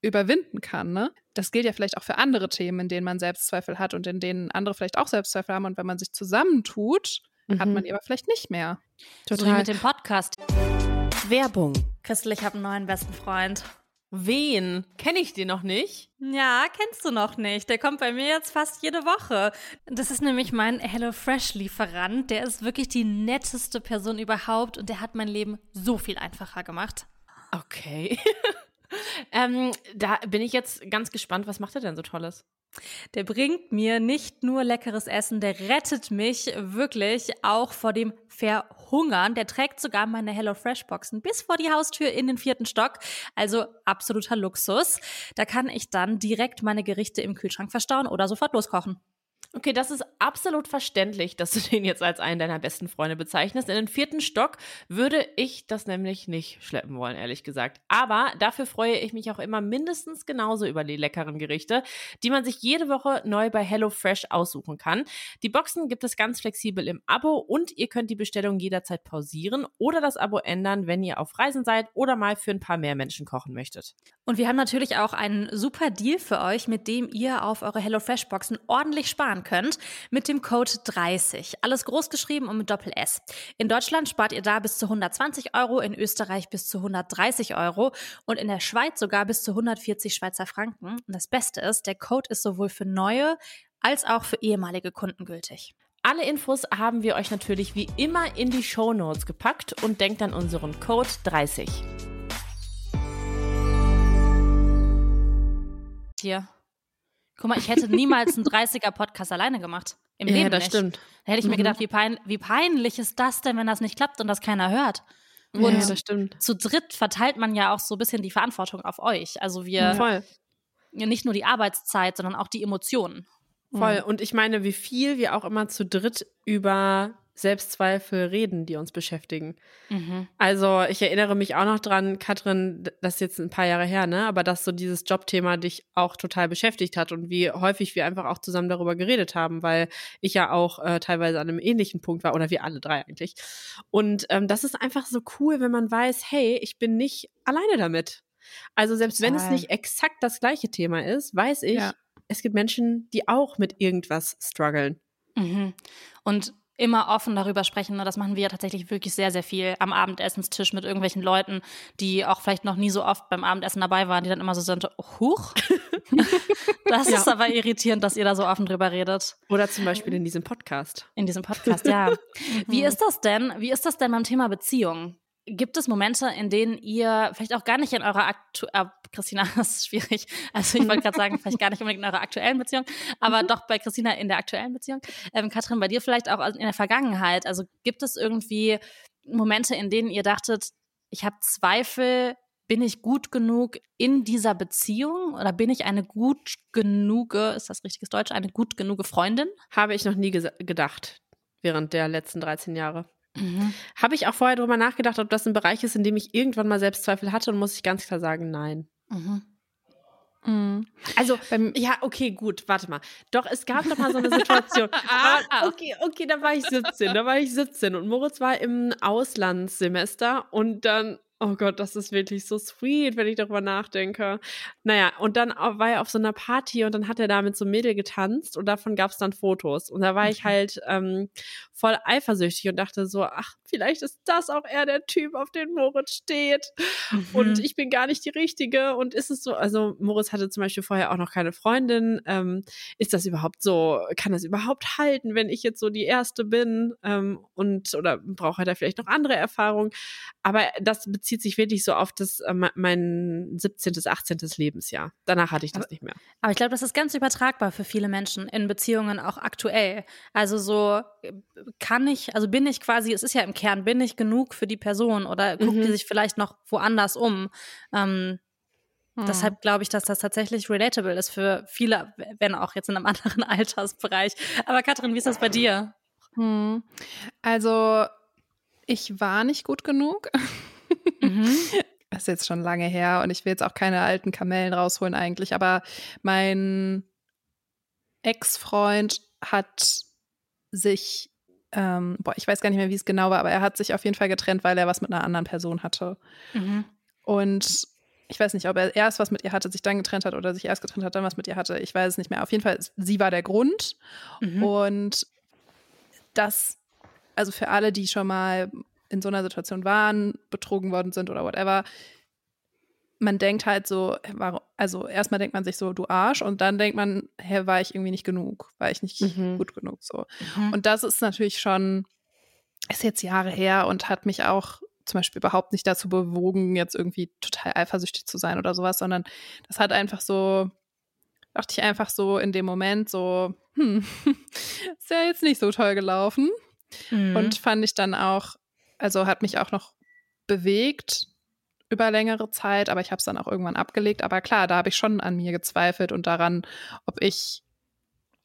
überwinden kann. Ne? Das gilt ja vielleicht auch für andere Themen, in denen man Selbstzweifel hat und in denen andere vielleicht auch Selbstzweifel haben. Und wenn man sich zusammentut, mhm. hat man die aber vielleicht nicht mehr. Total. So wie mit dem Podcast. Werbung. Christel, ich habe einen neuen besten Freund. Wen? Kenne ich den noch nicht? Ja, kennst du noch nicht. Der kommt bei mir jetzt fast jede Woche. Das ist nämlich mein HelloFresh-Lieferant. Der ist wirklich die netteste Person überhaupt und der hat mein Leben so viel einfacher gemacht. Okay. ähm, da bin ich jetzt ganz gespannt. Was macht er denn so Tolles? Der bringt mir nicht nur leckeres Essen, der rettet mich wirklich auch vor dem Verhungern. Der trägt sogar meine HelloFresh-Boxen bis vor die Haustür in den vierten Stock. Also absoluter Luxus. Da kann ich dann direkt meine Gerichte im Kühlschrank verstauen oder sofort loskochen. Okay, das ist absolut verständlich, dass du den jetzt als einen deiner besten Freunde bezeichnest. In den vierten Stock würde ich das nämlich nicht schleppen wollen, ehrlich gesagt. Aber dafür freue ich mich auch immer mindestens genauso über die leckeren Gerichte, die man sich jede Woche neu bei HelloFresh aussuchen kann. Die Boxen gibt es ganz flexibel im Abo und ihr könnt die Bestellung jederzeit pausieren oder das Abo ändern, wenn ihr auf Reisen seid oder mal für ein paar mehr Menschen kochen möchtet. Und wir haben natürlich auch einen super Deal für euch, mit dem ihr auf eure HelloFresh-Boxen ordentlich sparen könnt, mit dem Code 30. Alles groß geschrieben und mit Doppel S. In Deutschland spart ihr da bis zu 120 Euro, in Österreich bis zu 130 Euro und in der Schweiz sogar bis zu 140 Schweizer Franken. Und das Beste ist, der Code ist sowohl für neue als auch für ehemalige Kunden gültig. Alle Infos haben wir euch natürlich wie immer in die Show Notes gepackt und denkt an unseren Code 30. Hier. Guck mal, ich hätte niemals einen 30er-Podcast alleine gemacht. Im ja, Leben das nicht. stimmt. Da hätte ich mir mhm. gedacht, wie, pein wie peinlich ist das denn, wenn das nicht klappt und das keiner hört. Und ja, das stimmt. zu dritt verteilt man ja auch so ein bisschen die Verantwortung auf euch. Also wir Voll. Ja, nicht nur die Arbeitszeit, sondern auch die Emotionen. Voll. Und ich meine, wie viel wir auch immer zu dritt über Selbstzweifel reden, die uns beschäftigen. Mhm. Also ich erinnere mich auch noch dran, Katrin, das ist jetzt ein paar Jahre her, ne? Aber dass so dieses Jobthema dich auch total beschäftigt hat und wie häufig wir einfach auch zusammen darüber geredet haben, weil ich ja auch äh, teilweise an einem ähnlichen Punkt war oder wir alle drei eigentlich. Und ähm, das ist einfach so cool, wenn man weiß, hey, ich bin nicht alleine damit. Also selbst wenn es nicht exakt das gleiche Thema ist, weiß ich, ja. es gibt Menschen, die auch mit irgendwas strugglen. Mhm. Und immer offen darüber sprechen. Ne? Das machen wir ja tatsächlich wirklich sehr, sehr viel am Abendessenstisch mit irgendwelchen Leuten, die auch vielleicht noch nie so oft beim Abendessen dabei waren, die dann immer so sind, huch. das ja. ist aber irritierend, dass ihr da so offen drüber redet. Oder zum Beispiel in diesem Podcast. In diesem Podcast, ja. Wie ist das denn? Wie ist das denn beim Thema Beziehung? Gibt es Momente, in denen ihr vielleicht auch gar nicht in eurer aktu äh, Christina, das ist schwierig. Also ich wollte gerade sagen, vielleicht gar nicht unbedingt in eurer aktuellen Beziehung, aber doch bei Christina in der aktuellen Beziehung. Ähm, Katrin, bei dir vielleicht auch in der Vergangenheit. Also gibt es irgendwie Momente, in denen ihr dachtet, ich habe Zweifel, bin ich gut genug in dieser Beziehung oder bin ich eine gut genuge, ist das richtiges Deutsch, eine gut genuge Freundin? Habe ich noch nie gedacht während der letzten 13 Jahre. Mhm. Habe ich auch vorher darüber nachgedacht, ob das ein Bereich ist, in dem ich irgendwann mal Selbstzweifel hatte und muss ich ganz klar sagen, nein. Mhm. Mhm. Also, beim, ja, okay, gut, warte mal. Doch, es gab noch mal so eine Situation. ah, okay, okay, da war ich 17, da war ich 17 und Moritz war im Auslandssemester und dann Oh Gott, das ist wirklich so sweet, wenn ich darüber nachdenke. Naja, und dann war er auf so einer Party und dann hat er da mit so einem Mädel getanzt und davon gab es dann Fotos. Und da war ich mhm. halt ähm, voll eifersüchtig und dachte so, ach, vielleicht ist das auch eher der Typ, auf den Moritz steht. Mhm. Und ich bin gar nicht die Richtige. Und ist es so, also Moritz hatte zum Beispiel vorher auch noch keine Freundin. Ähm, ist das überhaupt so, kann das überhaupt halten, wenn ich jetzt so die Erste bin? Ähm, und oder braucht er da vielleicht noch andere Erfahrungen? Aber das bezieht bezieht sich wirklich so auf das, äh, mein 17., 18. Lebensjahr. Danach hatte ich das aber, nicht mehr. Aber ich glaube, das ist ganz übertragbar für viele Menschen in Beziehungen auch aktuell. Also so kann ich, also bin ich quasi, es ist ja im Kern, bin ich genug für die Person oder guckt mhm. die sich vielleicht noch woanders um? Ähm, hm. Deshalb glaube ich, dass das tatsächlich relatable ist für viele, wenn auch jetzt in einem anderen Altersbereich. Aber Katrin, wie ist das bei dir? Hm. Also ich war nicht gut genug. Mhm. Das ist jetzt schon lange her und ich will jetzt auch keine alten Kamellen rausholen eigentlich, aber mein Ex-Freund hat sich, ähm, boah, ich weiß gar nicht mehr, wie es genau war, aber er hat sich auf jeden Fall getrennt, weil er was mit einer anderen Person hatte. Mhm. Und ich weiß nicht, ob er erst was mit ihr hatte, sich dann getrennt hat oder sich erst getrennt hat, dann was mit ihr hatte. Ich weiß es nicht mehr. Auf jeden Fall, sie war der Grund. Mhm. Und das, also für alle, die schon mal in so einer Situation waren, betrogen worden sind oder whatever, man denkt halt so, also erstmal denkt man sich so, du Arsch, und dann denkt man, hä, war ich irgendwie nicht genug, war ich nicht mhm. gut genug so. Mhm. Und das ist natürlich schon, ist jetzt Jahre her und hat mich auch zum Beispiel überhaupt nicht dazu bewogen, jetzt irgendwie total eifersüchtig zu sein oder sowas, sondern das hat einfach so, dachte ich einfach so in dem Moment so, hm, ist ja jetzt nicht so toll gelaufen. Mhm. Und fand ich dann auch also hat mich auch noch bewegt über längere Zeit, aber ich habe es dann auch irgendwann abgelegt. Aber klar, da habe ich schon an mir gezweifelt und daran, ob ich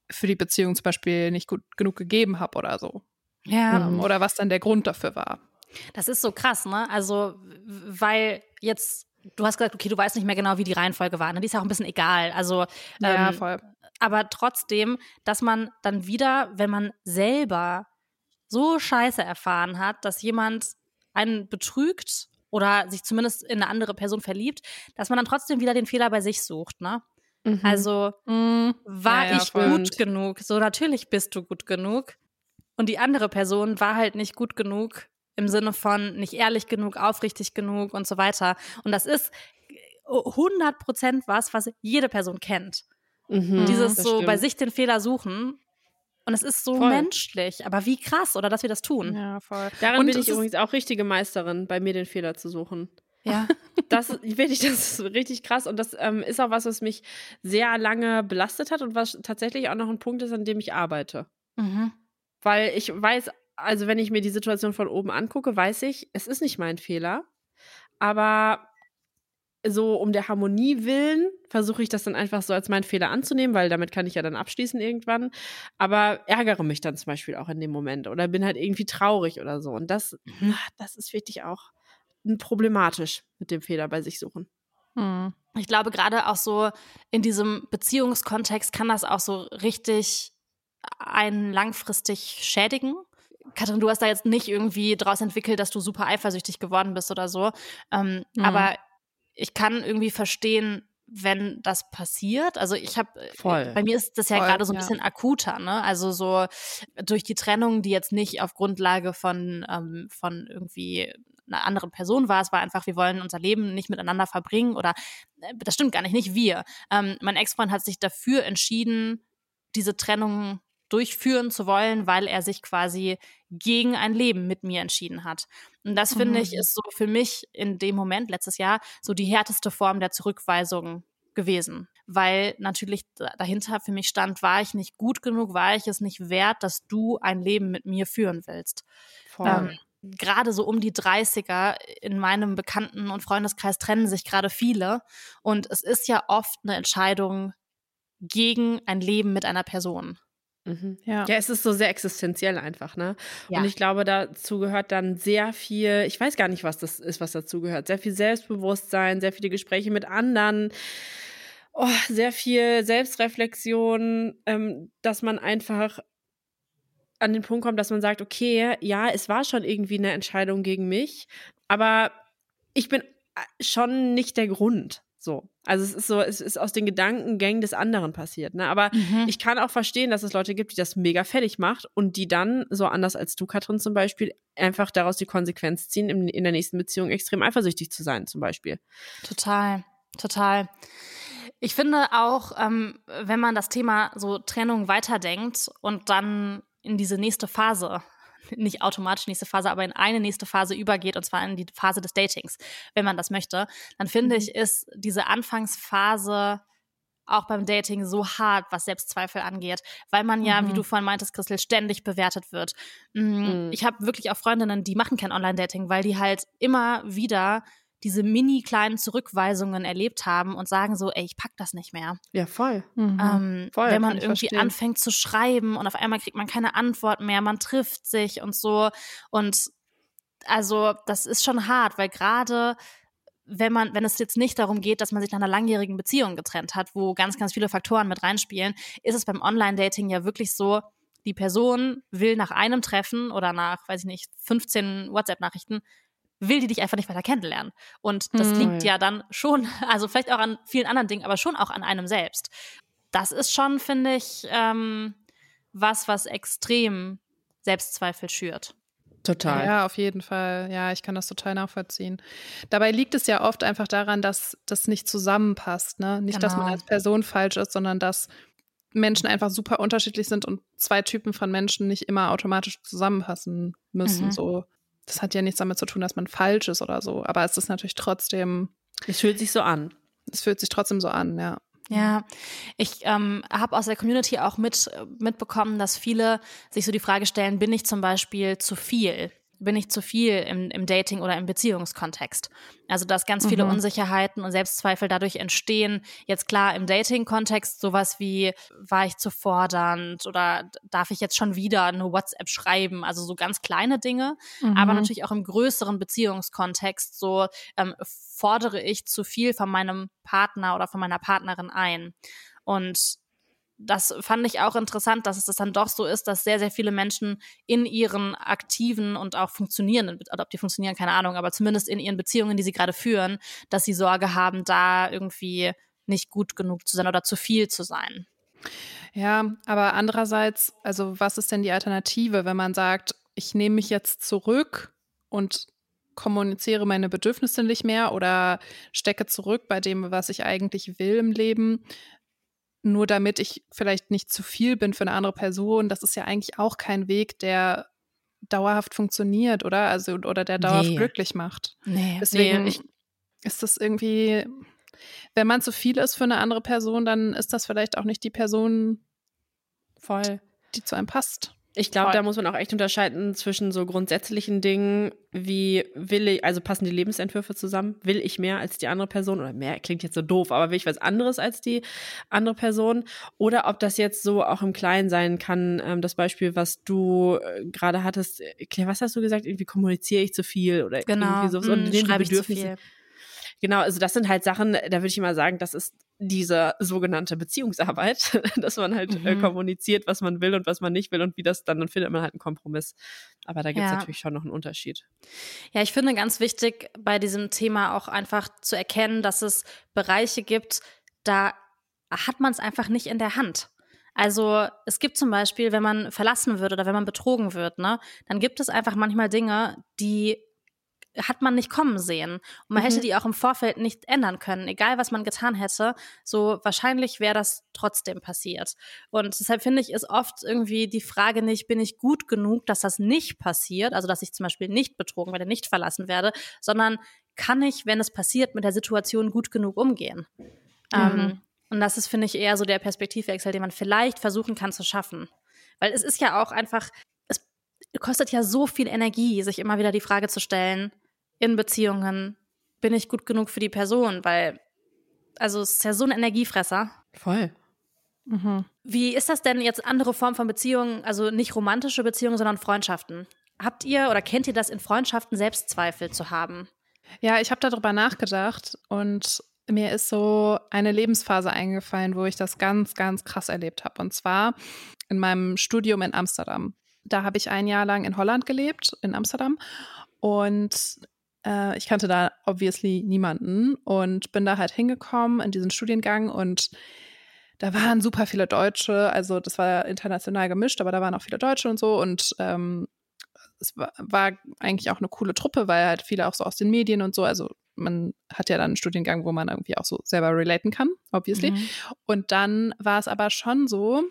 für die Beziehung zum Beispiel nicht gut genug gegeben habe oder so. Ja. Ähm, oder was dann der Grund dafür war. Das ist so krass, ne? Also, weil jetzt, du hast gesagt, okay, du weißt nicht mehr genau, wie die Reihenfolge war. Ne? Die ist ja auch ein bisschen egal. Also, ja, ähm, voll. Aber trotzdem, dass man dann wieder, wenn man selber so scheiße erfahren hat, dass jemand einen betrügt oder sich zumindest in eine andere Person verliebt, dass man dann trotzdem wieder den Fehler bei sich sucht, ne? Mhm. Also mhm. war ja, ja, ich gut genug? So natürlich bist du gut genug. Und die andere Person war halt nicht gut genug im Sinne von nicht ehrlich genug, aufrichtig genug und so weiter. Und das ist 100 Prozent was, was jede Person kennt. Mhm, Dieses so stimmt. bei sich den Fehler suchen und es ist so voll. menschlich, aber wie krass, oder dass wir das tun. Ja, voll. Daran und bin ich übrigens auch richtige Meisterin, bei mir den Fehler zu suchen. Ja. Das wirklich, das ist richtig krass. Und das ähm, ist auch was, was mich sehr lange belastet hat und was tatsächlich auch noch ein Punkt ist, an dem ich arbeite. Mhm. Weil ich weiß, also wenn ich mir die Situation von oben angucke, weiß ich, es ist nicht mein Fehler. Aber so um der Harmonie willen versuche ich das dann einfach so als meinen Fehler anzunehmen, weil damit kann ich ja dann abschließen irgendwann. Aber ärgere mich dann zum Beispiel auch in dem Moment oder bin halt irgendwie traurig oder so. Und das, mhm. Ah, das ist wirklich auch problematisch mit dem Fehler bei sich suchen. Mhm. Ich glaube, gerade auch so in diesem Beziehungskontext kann das auch so richtig einen langfristig schädigen. Katrin, du hast da jetzt nicht irgendwie daraus entwickelt, dass du super eifersüchtig geworden bist oder so. Ähm, mhm. Aber ich kann irgendwie verstehen, wenn das passiert. Also ich habe, äh, bei mir ist das ja gerade so ein ja. bisschen akuter, ne? Also so durch die Trennung, die jetzt nicht auf Grundlage von, ähm, von irgendwie einer anderen Person war. Es war einfach, wir wollen unser Leben nicht miteinander verbringen oder äh, das stimmt gar nicht, nicht wir. Ähm, mein Ex-Freund hat sich dafür entschieden, diese Trennung durchführen zu wollen, weil er sich quasi gegen ein Leben mit mir entschieden hat. Und das finde mhm. ich ist so für mich in dem Moment letztes Jahr so die härteste Form der Zurückweisung gewesen, weil natürlich dahinter für mich stand, war ich nicht gut genug, war ich es nicht wert, dass du ein Leben mit mir führen willst. Ähm, gerade so um die 30er in meinem Bekannten- und Freundeskreis trennen sich gerade viele und es ist ja oft eine Entscheidung gegen ein Leben mit einer Person. Mhm. Ja. ja, es ist so sehr existenziell einfach, ne? Ja. Und ich glaube, dazu gehört dann sehr viel, ich weiß gar nicht, was das ist, was dazu gehört. Sehr viel Selbstbewusstsein, sehr viele Gespräche mit anderen, oh, sehr viel Selbstreflexion, ähm, dass man einfach an den Punkt kommt, dass man sagt, okay, ja, es war schon irgendwie eine Entscheidung gegen mich, aber ich bin äh, schon nicht der Grund. So. Also es ist so, es ist aus den Gedankengängen des anderen passiert. Ne? Aber mhm. ich kann auch verstehen, dass es Leute gibt, die das mega fertig macht und die dann, so anders als du, Katrin zum Beispiel, einfach daraus die Konsequenz ziehen, in, in der nächsten Beziehung extrem eifersüchtig zu sein, zum Beispiel. Total, total. Ich finde auch, ähm, wenn man das Thema so Trennung weiterdenkt und dann in diese nächste Phase nicht automatisch nächste Phase, aber in eine nächste Phase übergeht, und zwar in die Phase des Datings, wenn man das möchte, dann finde mhm. ich, ist diese Anfangsphase auch beim Dating so hart, was Selbstzweifel angeht, weil man ja, mhm. wie du vorhin meintest, Christel, ständig bewertet wird. Mhm. Ich habe wirklich auch Freundinnen, die machen kein Online-Dating, weil die halt immer wieder diese mini kleinen Zurückweisungen erlebt haben und sagen so, ey, ich pack das nicht mehr. Ja, voll. Mhm. Ähm, voll wenn man irgendwie verstehen. anfängt zu schreiben und auf einmal kriegt man keine Antwort mehr, man trifft sich und so. Und also das ist schon hart, weil gerade wenn man, wenn es jetzt nicht darum geht, dass man sich nach einer langjährigen Beziehung getrennt hat, wo ganz, ganz viele Faktoren mit reinspielen, ist es beim Online-Dating ja wirklich so, die Person will nach einem Treffen oder nach, weiß ich nicht, 15 WhatsApp-Nachrichten will die dich einfach nicht weiter kennenlernen. Und das hm. liegt ja dann schon, also vielleicht auch an vielen anderen Dingen, aber schon auch an einem selbst. Das ist schon, finde ich, ähm, was, was extrem Selbstzweifel schürt. Total. Ja, auf jeden Fall. Ja, ich kann das total nachvollziehen. Dabei liegt es ja oft einfach daran, dass das nicht zusammenpasst. Ne? Nicht, genau. dass man genau. als Person falsch ist, sondern dass Menschen einfach super unterschiedlich sind und zwei Typen von Menschen nicht immer automatisch zusammenpassen müssen. Mhm. So das hat ja nichts damit zu tun, dass man falsch ist oder so. Aber es ist natürlich trotzdem. Es fühlt sich so an. Es fühlt sich trotzdem so an, ja. Ja, ich ähm, habe aus der Community auch mit, mitbekommen, dass viele sich so die Frage stellen, bin ich zum Beispiel zu viel? Bin ich zu viel im, im Dating- oder im Beziehungskontext. Also, dass ganz viele mhm. Unsicherheiten und Selbstzweifel dadurch entstehen. Jetzt klar im Dating-Kontext sowas wie, war ich zu fordernd oder darf ich jetzt schon wieder eine WhatsApp schreiben? Also so ganz kleine Dinge. Mhm. Aber natürlich auch im größeren Beziehungskontext so, ähm, fordere ich zu viel von meinem Partner oder von meiner Partnerin ein. Und das fand ich auch interessant, dass es das dann doch so ist, dass sehr, sehr viele Menschen in ihren aktiven und auch funktionierenden, oder ob die funktionieren, keine Ahnung, aber zumindest in ihren Beziehungen, die sie gerade führen, dass sie Sorge haben, da irgendwie nicht gut genug zu sein oder zu viel zu sein. Ja, aber andererseits, also was ist denn die Alternative, wenn man sagt, ich nehme mich jetzt zurück und kommuniziere meine Bedürfnisse nicht mehr oder stecke zurück bei dem, was ich eigentlich will im Leben nur damit ich vielleicht nicht zu viel bin für eine andere Person, das ist ja eigentlich auch kein Weg, der dauerhaft funktioniert, oder? Also, oder der dauerhaft nee. glücklich macht. Nee. Deswegen nee. Ich, ist das irgendwie, wenn man zu viel ist für eine andere Person, dann ist das vielleicht auch nicht die Person, voll, die zu einem passt. Ich glaube, da muss man auch echt unterscheiden zwischen so grundsätzlichen Dingen, wie will ich, also passen die Lebensentwürfe zusammen? Will ich mehr als die andere Person? Oder mehr klingt jetzt so doof, aber will ich was anderes als die andere Person? Oder ob das jetzt so auch im Kleinen sein kann, ähm, das Beispiel, was du äh, gerade hattest, Claire, was hast du gesagt? Irgendwie kommuniziere ich zu viel oder genau. irgendwie so. Mm, schreibe ich zu viel. Genau, also das sind halt Sachen, da würde ich mal sagen, das ist diese sogenannte Beziehungsarbeit, dass man halt äh, mhm. äh, kommuniziert, was man will und was man nicht will und wie das dann, dann findet man halt einen Kompromiss. Aber da gibt es ja. natürlich schon noch einen Unterschied. Ja, ich finde ganz wichtig bei diesem Thema auch einfach zu erkennen, dass es Bereiche gibt, da hat man es einfach nicht in der Hand. Also es gibt zum Beispiel, wenn man verlassen wird oder wenn man betrogen wird, ne, dann gibt es einfach manchmal Dinge, die hat man nicht kommen sehen. Und man mhm. hätte die auch im Vorfeld nicht ändern können. Egal, was man getan hätte, so wahrscheinlich wäre das trotzdem passiert. Und deshalb finde ich, ist oft irgendwie die Frage nicht, bin ich gut genug, dass das nicht passiert, also dass ich zum Beispiel nicht betrogen werde, nicht verlassen werde, sondern kann ich, wenn es passiert, mit der Situation gut genug umgehen? Mhm. Ähm, und das ist, finde ich, eher so der Perspektivwechsel, den man vielleicht versuchen kann zu schaffen. Weil es ist ja auch einfach, es kostet ja so viel Energie, sich immer wieder die Frage zu stellen, in Beziehungen, bin ich gut genug für die Person? Weil, also es ist ja so ein Energiefresser. Voll. Mhm. Wie ist das denn jetzt andere Formen von Beziehungen, also nicht romantische Beziehungen, sondern Freundschaften? Habt ihr oder kennt ihr das in Freundschaften Selbstzweifel zu haben? Ja, ich habe darüber nachgedacht und mir ist so eine Lebensphase eingefallen, wo ich das ganz, ganz krass erlebt habe. Und zwar in meinem Studium in Amsterdam. Da habe ich ein Jahr lang in Holland gelebt, in Amsterdam. Und äh, ich kannte da obviously niemanden und bin da halt hingekommen in diesen Studiengang und da waren super viele Deutsche, also das war international gemischt, aber da waren auch viele Deutsche und so und ähm, es war, war, eigentlich auch eine coole Truppe, weil halt viele auch so aus den Medien und so, also man hat ja dann einen Studiengang, wo man irgendwie auch so selber relaten kann, obviously. Mhm. Und dann war es aber schon so,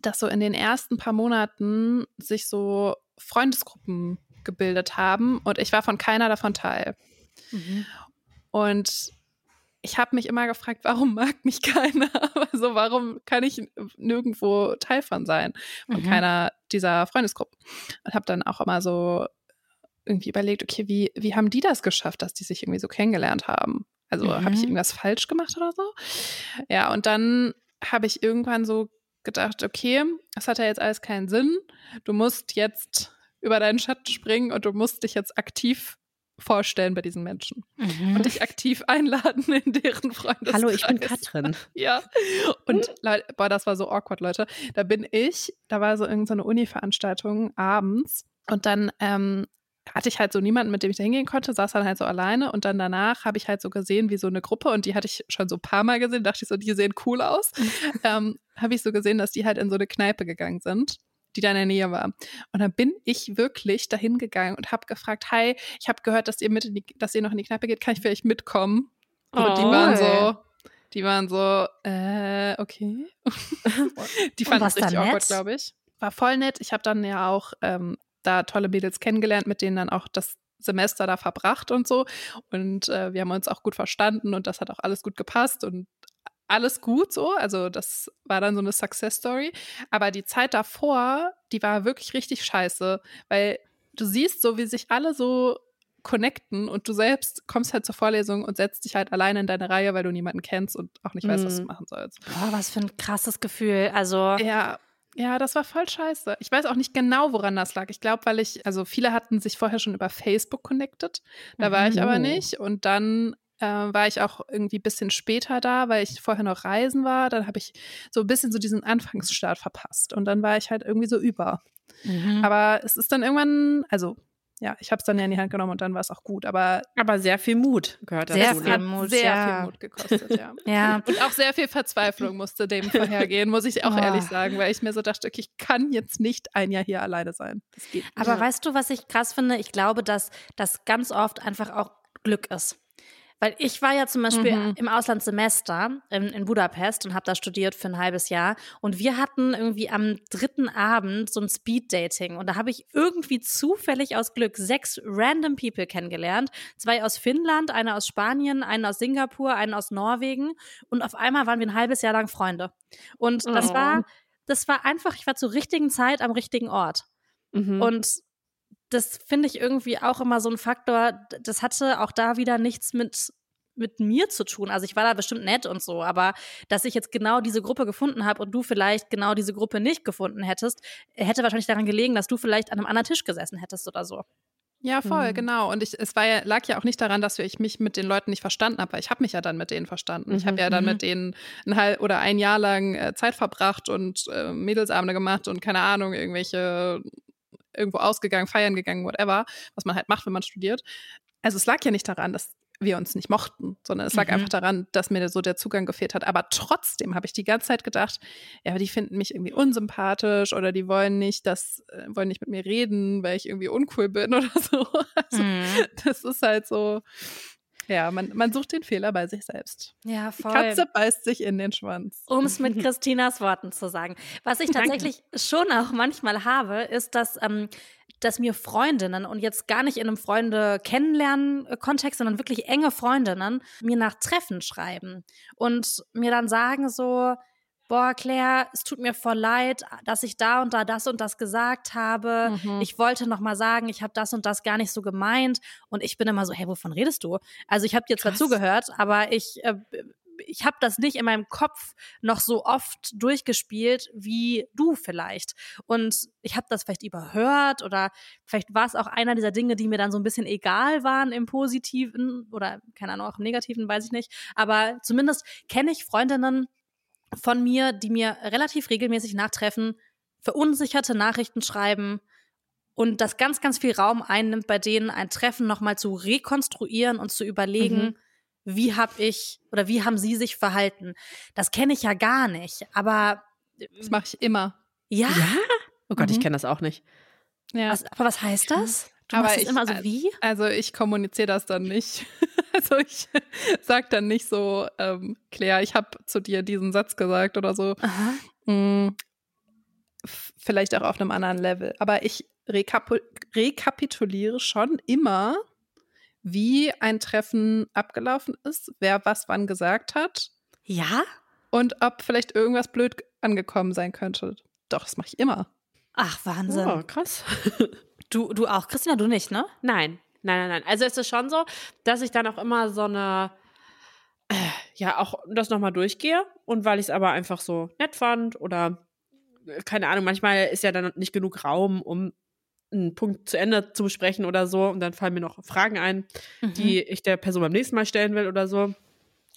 dass so in den ersten paar Monaten sich so Freundesgruppen gebildet haben und ich war von keiner davon Teil. Mhm. Und ich habe mich immer gefragt, warum mag mich keiner? Also warum kann ich nirgendwo Teil von sein? Von mhm. keiner dieser Freundesgruppen. Und habe dann auch immer so irgendwie überlegt, okay, wie, wie haben die das geschafft, dass die sich irgendwie so kennengelernt haben? Also mhm. habe ich irgendwas falsch gemacht oder so? Ja, und dann habe ich irgendwann so gedacht, okay, das hat ja jetzt alles keinen Sinn. Du musst jetzt über deinen Schatten springen und du musst dich jetzt aktiv vorstellen bei diesen Menschen mhm. und dich aktiv einladen in deren Freundeskreis. Hallo, ich bin Katrin. ja. Und Leute, boah, das war so awkward, Leute. Da bin ich, da war so irgendeine so Uni-Veranstaltung abends und dann ähm, hatte ich halt so niemanden, mit dem ich da hingehen konnte, saß dann halt so alleine und dann danach habe ich halt so gesehen, wie so eine Gruppe und die hatte ich schon so ein paar Mal gesehen, dachte ich so, die sehen cool aus. ähm, habe ich so gesehen, dass die halt in so eine Kneipe gegangen sind die da in der Nähe war. Und dann bin ich wirklich dahin gegangen und habe gefragt, hi, ich habe gehört, dass ihr mit die, dass ihr noch in die Kneipe geht, kann ich vielleicht mitkommen? Und oh. die waren so, die waren so, äh, okay. die fanden es richtig awkward, glaube ich. War voll nett. Ich habe dann ja auch ähm, da tolle Mädels kennengelernt, mit denen dann auch das Semester da verbracht und so. Und äh, wir haben uns auch gut verstanden und das hat auch alles gut gepasst. Und alles gut so. Also das war dann so eine Success Story. Aber die Zeit davor, die war wirklich richtig scheiße, weil du siehst so, wie sich alle so connecten und du selbst kommst halt zur Vorlesung und setzt dich halt alleine in deine Reihe, weil du niemanden kennst und auch nicht weißt, was du mhm. machen sollst. Boah, was für ein krasses Gefühl. Also ja, ja, das war voll scheiße. Ich weiß auch nicht genau, woran das lag. Ich glaube, weil ich, also viele hatten sich vorher schon über Facebook connected. Da war ich aber oh. nicht. Und dann äh, war ich auch irgendwie ein bisschen später da, weil ich vorher noch reisen war. Dann habe ich so ein bisschen so diesen Anfangsstart verpasst. Und dann war ich halt irgendwie so über. Mhm. Aber es ist dann irgendwann, also ja, ich habe es dann ja in die Hand genommen und dann war es auch gut. Aber, aber sehr viel Mut gehört dazu. Sehr viel Mut, sehr ja. viel Mut gekostet, ja. ja. Und auch sehr viel Verzweiflung musste dem vorhergehen, muss ich auch oh. ehrlich sagen, weil ich mir so dachte, okay, ich kann jetzt nicht ein Jahr hier alleine sein. Aber weißt du, was ich krass finde? Ich glaube, dass das ganz oft einfach auch Glück ist. Weil ich war ja zum Beispiel mhm. im Auslandssemester in, in Budapest und habe da studiert für ein halbes Jahr. Und wir hatten irgendwie am dritten Abend so ein Speed-Dating. Und da habe ich irgendwie zufällig aus Glück sechs random People kennengelernt. Zwei aus Finnland, eine aus Spanien, einen aus Singapur, einen aus Norwegen. Und auf einmal waren wir ein halbes Jahr lang Freunde. Und das oh. war, das war einfach, ich war zur richtigen Zeit am richtigen Ort. Mhm. Und das finde ich irgendwie auch immer so ein Faktor, das hatte auch da wieder nichts mit mit mir zu tun. Also ich war da bestimmt nett und so, aber dass ich jetzt genau diese Gruppe gefunden habe und du vielleicht genau diese Gruppe nicht gefunden hättest, hätte wahrscheinlich daran gelegen, dass du vielleicht an einem anderen Tisch gesessen hättest oder so. Ja, voll, mhm. genau. Und ich, es war ja, lag ja auch nicht daran, dass ich mich mit den Leuten nicht verstanden habe, weil ich habe mich ja dann mit denen verstanden. Mhm. Ich habe ja dann mhm. mit denen ein halb oder ein Jahr lang äh, Zeit verbracht und äh, Mädelsabende gemacht und keine Ahnung, irgendwelche irgendwo ausgegangen, feiern gegangen, whatever, was man halt macht, wenn man studiert. Also es lag ja nicht daran, dass wir uns nicht mochten, sondern es lag mhm. einfach daran, dass mir so der Zugang gefehlt hat. Aber trotzdem habe ich die ganze Zeit gedacht, ja, die finden mich irgendwie unsympathisch oder die wollen nicht, das äh, wollen nicht mit mir reden, weil ich irgendwie uncool bin oder so. Also, mhm. Das ist halt so. Ja, man, man sucht den Fehler bei sich selbst. Ja, voll. Die Katze beißt sich in den Schwanz. Um es mit Christinas Worten zu sagen. Was ich tatsächlich Danke. schon auch manchmal habe, ist, dass ähm, dass mir Freundinnen und jetzt gar nicht in einem Freunde kennenlernen Kontext, sondern wirklich enge Freundinnen mir nach Treffen schreiben und mir dann sagen so, boah, Claire, es tut mir voll leid, dass ich da und da das und das gesagt habe. Mhm. Ich wollte noch mal sagen, ich habe das und das gar nicht so gemeint. Und ich bin immer so, hey, wovon redest du? Also ich habe dir zwar Krass. zugehört, aber ich äh, ich habe das nicht in meinem Kopf noch so oft durchgespielt wie du vielleicht. Und ich habe das vielleicht überhört oder vielleicht war es auch einer dieser Dinge, die mir dann so ein bisschen egal waren im Positiven oder keine Ahnung, auch im Negativen, weiß ich nicht. Aber zumindest kenne ich Freundinnen von mir, die mir relativ regelmäßig nachtreffen, verunsicherte Nachrichten schreiben, und das ganz, ganz viel Raum einnimmt, bei denen ein Treffen nochmal zu rekonstruieren und zu überlegen, mhm wie habe ich oder wie haben sie sich verhalten. Das kenne ich ja gar nicht, aber das mache ich immer. Ja? ja? Oh Gott, mhm. ich kenne das auch nicht. Ja. Was, aber was heißt das? Du aber machst ich, immer so wie? Also ich kommuniziere das dann nicht. also ich sag dann nicht so, ähm, Claire, ich habe zu dir diesen Satz gesagt oder so. Mhm. Vielleicht auch auf einem anderen Level. Aber ich rekapituliere schon immer wie ein Treffen abgelaufen ist, wer was wann gesagt hat. Ja? Und ob vielleicht irgendwas blöd angekommen sein könnte. Doch, das mache ich immer. Ach, Wahnsinn. Oh, krass. du, du auch, Christina, du nicht, ne? Nein, nein, nein, nein. Also es ist schon so, dass ich dann auch immer so eine, äh, ja, auch das nochmal durchgehe. Und weil ich es aber einfach so nett fand oder äh, keine Ahnung, manchmal ist ja dann nicht genug Raum, um einen Punkt zu Ende zu besprechen oder so. Und dann fallen mir noch Fragen ein, mhm. die ich der Person beim nächsten Mal stellen will oder so.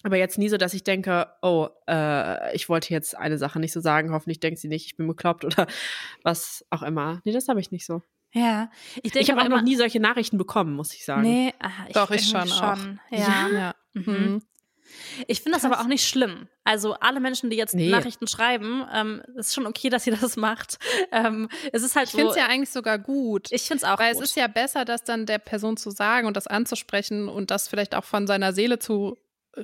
Aber jetzt nie so, dass ich denke, oh, äh, ich wollte jetzt eine Sache nicht so sagen, hoffentlich denkt sie nicht, ich bin bekloppt oder was auch immer. Nee, das habe ich nicht so. Ja, ich, ich habe auch noch nie solche Nachrichten bekommen, muss ich sagen. Nee, ach, ich doch, ich schon, schon. Auch. Ja. ja. Mhm. mhm. Ich finde das aber auch nicht schlimm. Also alle Menschen, die jetzt nee. Nachrichten schreiben, ähm, ist schon okay, dass ihr das macht. Ähm, es ist halt ich so. Ich finde es ja eigentlich sogar gut. Ich finde es auch Weil gut. es ist ja besser, das dann der Person zu sagen und das anzusprechen und das vielleicht auch von seiner Seele zu äh,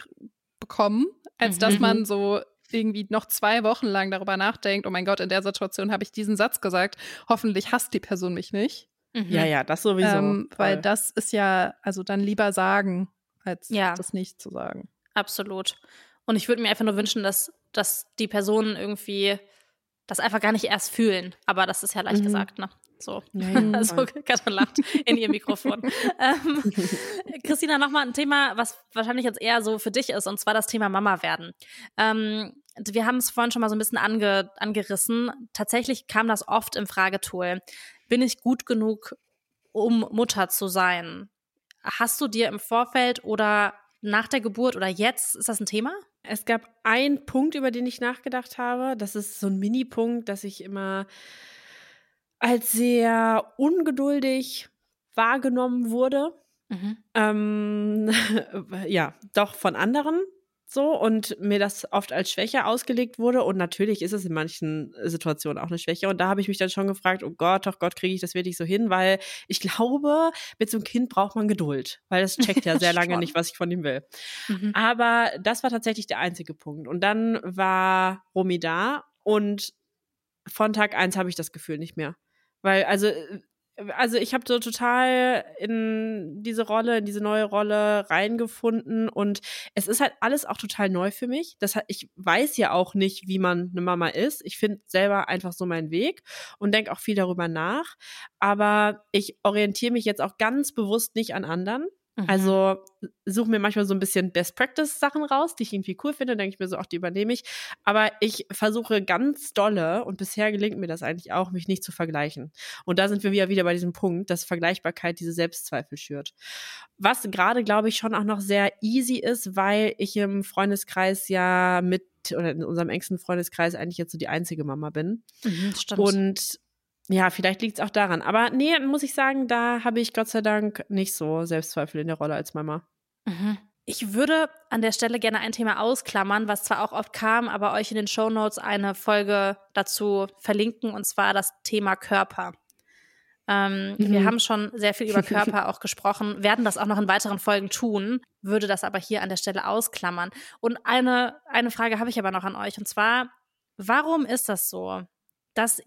bekommen, als mhm. dass man so irgendwie noch zwei Wochen lang darüber nachdenkt, oh mein Gott, in der Situation habe ich diesen Satz gesagt. Hoffentlich hasst die Person mich nicht. Mhm. Ja, ja, das sowieso. Ähm, weil das ist ja, also dann lieber sagen, als ja. das nicht zu sagen. Absolut. Und ich würde mir einfach nur wünschen, dass, dass die Personen irgendwie das einfach gar nicht erst fühlen. Aber das ist ja leicht mhm. gesagt, ne? So. Ja, also Katrin lacht in ihr Mikrofon. ähm, Christina, nochmal ein Thema, was wahrscheinlich jetzt eher so für dich ist, und zwar das Thema Mama werden. Ähm, wir haben es vorhin schon mal so ein bisschen ange, angerissen. Tatsächlich kam das oft im Fragetool. Bin ich gut genug, um Mutter zu sein? Hast du dir im Vorfeld oder nach der Geburt oder jetzt? Ist das ein Thema? Es gab einen Punkt, über den ich nachgedacht habe. Das ist so ein Mini-Punkt, dass ich immer als sehr ungeduldig wahrgenommen wurde. Mhm. Ähm, ja, doch von anderen so und mir das oft als Schwäche ausgelegt wurde und natürlich ist es in manchen Situationen auch eine Schwäche und da habe ich mich dann schon gefragt, oh Gott, oh Gott, kriege ich das wirklich so hin, weil ich glaube, mit so einem Kind braucht man Geduld, weil das checkt ja sehr lange nicht, was ich von ihm will. Mhm. Aber das war tatsächlich der einzige Punkt und dann war Romy da und von Tag eins habe ich das Gefühl nicht mehr. Weil, also, also ich habe so total in diese Rolle, in diese neue Rolle reingefunden und es ist halt alles auch total neu für mich. Das hat, ich weiß ja auch nicht, wie man eine Mama ist. Ich finde selber einfach so meinen Weg und denke auch viel darüber nach. Aber ich orientiere mich jetzt auch ganz bewusst nicht an anderen, Mhm. Also suche mir manchmal so ein bisschen Best Practice Sachen raus, die ich irgendwie cool finde, denke ich mir so, auch die übernehme ich. Aber ich versuche ganz dolle und bisher gelingt mir das eigentlich auch, mich nicht zu vergleichen. Und da sind wir wieder, wieder bei diesem Punkt, dass Vergleichbarkeit diese Selbstzweifel schürt. Was gerade, glaube ich, schon auch noch sehr easy ist, weil ich im Freundeskreis ja mit oder in unserem engsten Freundeskreis eigentlich jetzt so die einzige Mama bin. Mhm, stimmt. Und ja, vielleicht liegt es auch daran. Aber nee, muss ich sagen, da habe ich Gott sei Dank nicht so Selbstzweifel in der Rolle als Mama. Mhm. Ich würde an der Stelle gerne ein Thema ausklammern, was zwar auch oft kam, aber euch in den Show Notes eine Folge dazu verlinken, und zwar das Thema Körper. Ähm, mhm. Wir haben schon sehr viel über Körper auch gesprochen, werden das auch noch in weiteren Folgen tun, würde das aber hier an der Stelle ausklammern. Und eine, eine Frage habe ich aber noch an euch, und zwar, warum ist das so, dass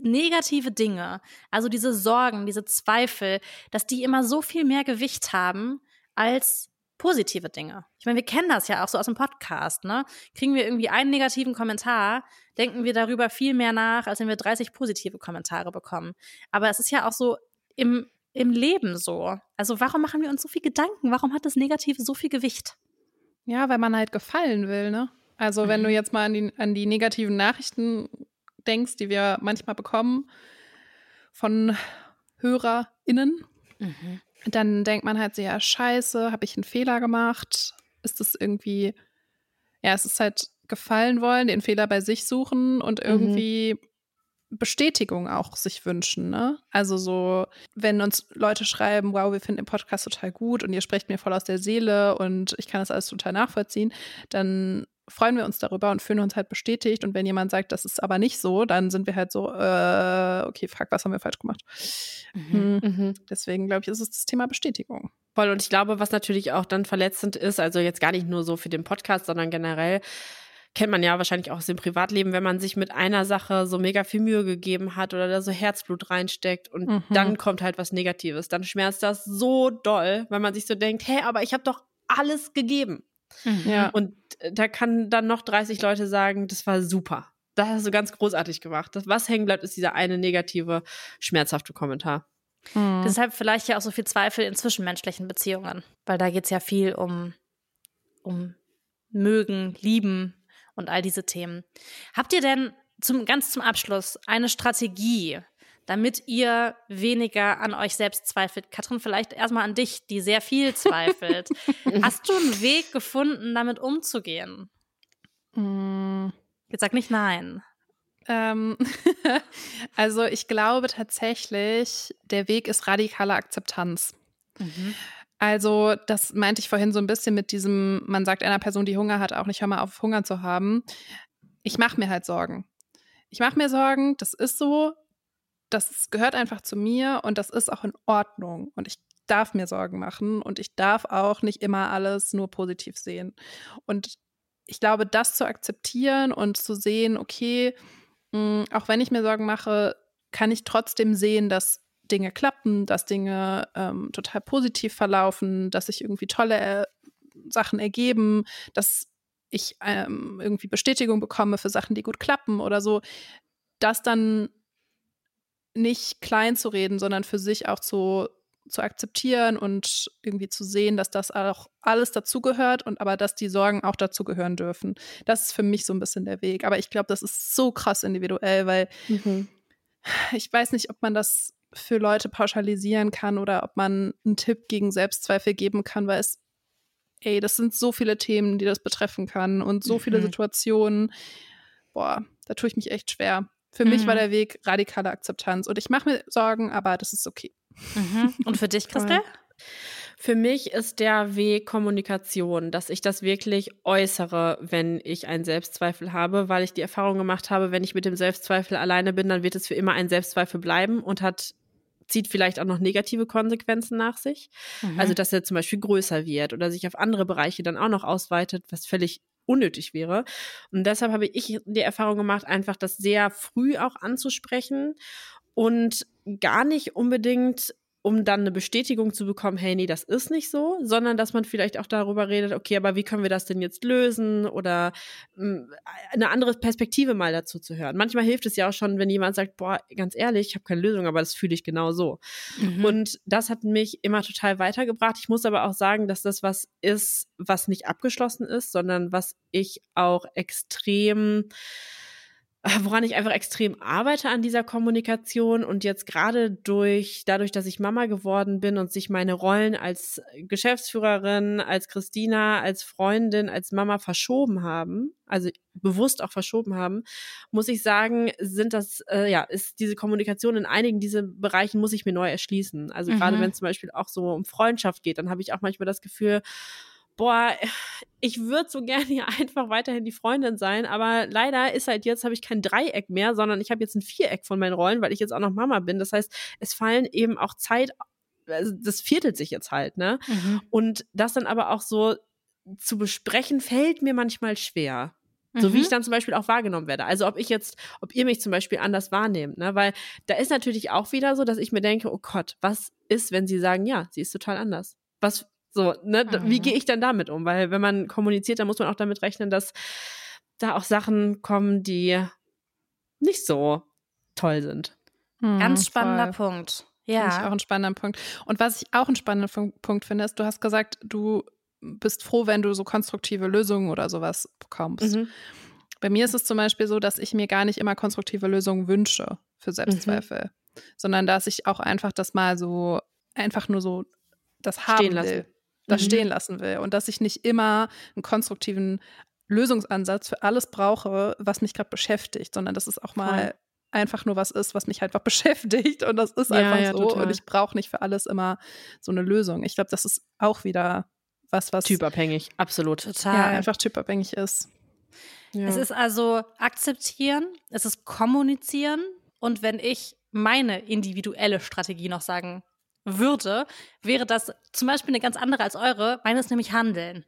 negative Dinge, also diese Sorgen, diese Zweifel, dass die immer so viel mehr Gewicht haben als positive Dinge. Ich meine, wir kennen das ja auch so aus dem Podcast, ne? Kriegen wir irgendwie einen negativen Kommentar, denken wir darüber viel mehr nach, als wenn wir 30 positive Kommentare bekommen. Aber es ist ja auch so im, im Leben so. Also warum machen wir uns so viel Gedanken? Warum hat das Negative so viel Gewicht? Ja, weil man halt gefallen will, ne? Also wenn du mhm. jetzt mal an die, an die negativen Nachrichten denkst, die wir manchmal bekommen von HörerInnen, mhm. dann denkt man halt so, ja, scheiße, habe ich einen Fehler gemacht? Ist das irgendwie, ja, es ist halt gefallen wollen, den Fehler bei sich suchen und mhm. irgendwie mhm. Bestätigung auch sich wünschen, ne? Also so, wenn uns Leute schreiben, wow, wir finden den Podcast total gut und ihr sprecht mir voll aus der Seele und ich kann das alles total nachvollziehen, dann freuen wir uns darüber und fühlen uns halt bestätigt. Und wenn jemand sagt, das ist aber nicht so, dann sind wir halt so, äh, okay, fuck, was haben wir falsch gemacht? Mhm. Mhm. Deswegen glaube ich, ist es das Thema Bestätigung. Voll. Und ich glaube, was natürlich auch dann verletzend ist, also jetzt gar nicht nur so für den Podcast, sondern generell, kennt man ja wahrscheinlich auch aus dem Privatleben, wenn man sich mit einer Sache so mega viel Mühe gegeben hat oder da so Herzblut reinsteckt und mhm. dann kommt halt was Negatives. Dann schmerzt das so doll, weil man sich so denkt, hä, aber ich habe doch alles gegeben. Mhm. Ja. Und äh, da kann dann noch 30 Leute sagen, das war super. Das hast du ganz großartig gemacht. Das, was hängen bleibt, ist dieser eine negative, schmerzhafte Kommentar. Mhm. Deshalb vielleicht ja auch so viel Zweifel in zwischenmenschlichen Beziehungen, weil da geht es ja viel um, um mögen, lieben und all diese Themen. Habt ihr denn zum, ganz zum Abschluss eine Strategie, damit ihr weniger an euch selbst zweifelt. Katrin, vielleicht erstmal an dich, die sehr viel zweifelt. Hast du einen Weg gefunden, damit umzugehen? Mm. Jetzt sag nicht nein. Ähm, also ich glaube tatsächlich, der Weg ist radikale Akzeptanz. Mhm. Also, das meinte ich vorhin so ein bisschen mit diesem, man sagt einer Person, die Hunger hat, auch nicht hör mal auf, Hunger zu haben. Ich mache mir halt Sorgen. Ich mache mir Sorgen, das ist so, das gehört einfach zu mir und das ist auch in Ordnung. Und ich darf mir Sorgen machen und ich darf auch nicht immer alles nur positiv sehen. Und ich glaube, das zu akzeptieren und zu sehen, okay, mh, hm, auch wenn ich mir Sorgen mache, kann ich trotzdem sehen, dass Dinge klappen, dass Dinge ähm, total positiv verlaufen, dass sich irgendwie tolle äh, Sachen ergeben, dass ich ähm, irgendwie Bestätigung bekomme für Sachen, die gut klappen oder so. Das dann nicht klein zu reden, sondern für sich auch zu, zu akzeptieren und irgendwie zu sehen, dass das auch alles dazugehört und aber dass die Sorgen auch dazugehören dürfen. Das ist für mich so ein bisschen der Weg. Aber ich glaube, das ist so krass individuell, weil mhm. ich weiß nicht, ob man das für Leute pauschalisieren kann oder ob man einen Tipp gegen Selbstzweifel geben kann, weil es, ey, das sind so viele Themen, die das betreffen kann und so mhm. viele Situationen. Boah, da tue ich mich echt schwer. Für mhm. mich war mhm. der Weg radikale Akzeptanz. Und ich mache mir Sorgen, aber das ist okay. Mhm. Und für dich, Christel? Für mich ist der Weg Kommunikation, dass ich das wirklich äußere, wenn ich einen Selbstzweifel habe, weil ich die Erfahrung gemacht habe, wenn ich mit dem Selbstzweifel alleine bin, dann wird es für immer ein Selbstzweifel bleiben und hat zieht vielleicht auch noch negative Konsequenzen nach sich. Mhm. Also, dass er zum Beispiel größer wird oder sich auf andere Bereiche dann auch noch ausweitet, was völlig unnötig wäre. Und deshalb habe ich die Erfahrung gemacht, einfach das sehr früh auch anzusprechen und gar nicht unbedingt um dann eine Bestätigung zu bekommen, hey, nee, das ist nicht so, sondern dass man vielleicht auch darüber redet, okay, aber wie können wir das denn jetzt lösen oder mh, hm, eine andere Perspektive mal dazu zu hören. Manchmal hilft es ja auch schon, wenn jemand sagt, boah, ganz ehrlich, ich habe keine Lösung, aber das fühle ich genau so. Mhm. Und das hat mich immer total weitergebracht. Ich muss aber auch sagen, dass das was ist, was nicht abgeschlossen ist, sondern was ich auch extrem woran ich einfach extrem arbeite an dieser Kommunikation und jetzt gerade durch, dadurch, dass ich Mama geworden bin und sich meine Rollen als Geschäftsführerin, als Christina, als Freundin, als Mama verschoben haben, also bewusst auch verschoben haben, muss ich sagen, sind das, äh, ja, ist diese Kommunikation in einigen dieser Bereichen muss ich mir neu erschließen. Also mhm. gerade wenn es zum Beispiel auch so um Freundschaft geht, dann habe ich auch manchmal das Gefühl, boah, ich würde so gerne hier einfach weiterhin die Freundin sein, aber leider ist halt jetzt, habe ich kein Dreieck mehr, sondern ich habe jetzt ein Viereck von meinen Rollen, weil ich jetzt auch noch Mama bin. Das heißt, es fallen eben auch Zeit, also das viertelt sich jetzt halt, ne? Mhm. Und das dann aber auch so zu besprechen, fällt mir manchmal schwer. So wie ich mhm. dann zum Beispiel auch wahrgenommen werde. Also ob ich jetzt, ob ihr mich zum Beispiel anders wahrnehmt, ne? Weil da ist natürlich auch wieder so, dass ich mir denke, oh Gott, was ist, wenn sie sagen, ja, sie ist total anders? Was, so, ne, mhm. wie gehe ich dann damit um? Weil wenn man kommuniziert, dann muss man auch damit rechnen, dass da auch Sachen kommen, die nicht so toll sind. Mhm, Ganz spannender voll. Punkt. Ja. Finde ich auch ein spannender Punkt. Und was ich auch einen spannenden Punkt finde, ist, du hast gesagt, du bist froh, wenn du so konstruktive Lösungen oder sowas bekommst. Mhm. Bei mir ist es zum Beispiel so, dass ich mir gar nicht immer konstruktive Lösungen wünsche für Selbstzweifel, mhm. sondern dass ich auch einfach das mal so einfach nur so das haben will das mhm. stehen lassen will und dass ich nicht immer einen konstruktiven Lösungsansatz für alles brauche, was mich gerade beschäftigt, sondern dass es auch mal Voll. einfach nur was ist, was mich einfach beschäftigt und das ist ja, einfach ja, so total. und ich brauche nicht für alles immer so eine Lösung. Ich glaube, das ist auch wieder was, was typabhängig, absolut. Total. Ja, einfach typabhängig ist. Ja. Es ist also akzeptieren, es ist kommunizieren und wenn ich meine individuelle Strategie noch sagen würde, wäre das zum Beispiel eine ganz andere als eure. Meine ist nämlich Handeln.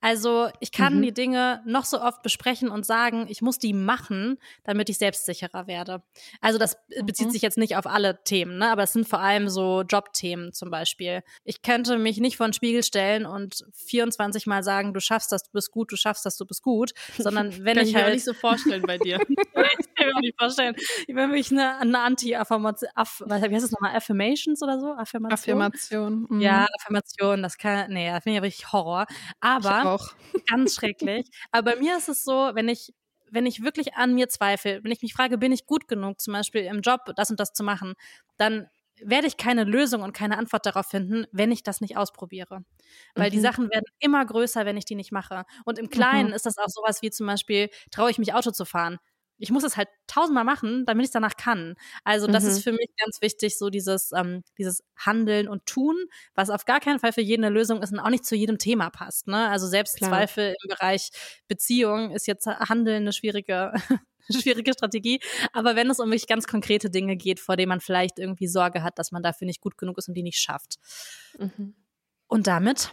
Also ich kann mhm. die Dinge noch so oft besprechen und sagen, ich muss die machen, damit ich selbstsicherer werde. Also das bezieht mhm. sich jetzt nicht auf alle Themen, ne? aber es sind vor allem so Jobthemen zum Beispiel. Ich könnte mich nicht vor den Spiegel stellen und 24 Mal sagen, du schaffst das, du bist gut, du schaffst das, du bist gut, sondern wenn kann ich, ich halt... Kann nicht so vorstellen bei dir. ich kann mir nicht vorstellen. Ich bin wirklich eine, eine Anti-Affirmation, Aff, wie heißt das nochmal, Affirmations oder so? Affirmation? Affirmation. Mhm. Ja, Affirmation, das kann, nee, das finde ich ja richtig Horror. Aber. Ganz schrecklich. Aber bei mir ist es so, wenn ich wenn ich wirklich an mir zweifle, wenn ich mich frage, bin ich gut genug, zum Beispiel im Job das und das zu machen, dann werde ich keine Lösung und keine Antwort darauf finden, wenn ich das nicht ausprobiere. Weil mhm. die Sachen werden immer größer, wenn ich die nicht mache. Und im Kleinen mhm. ist das auch sowas wie zum Beispiel, traue ich mich Auto zu fahren ich muss es halt tausendmal machen, damit ich es danach kann. Also das mhm. ist für mich ganz wichtig, so dieses, ähm, dieses Handeln und Tun, was auf gar keinen Fall für jeden eine Lösung ist und auch nicht zu jedem Thema passt. Ne? Also Selbstzweifel im Bereich Beziehung ist jetzt Handeln eine schwierige, schwierige Strategie. Aber wenn es um wirklich ganz konkrete Dinge geht, vor denen man vielleicht irgendwie Sorge hat, dass man dafür nicht gut genug ist und die nicht schafft. Mhm. Und damit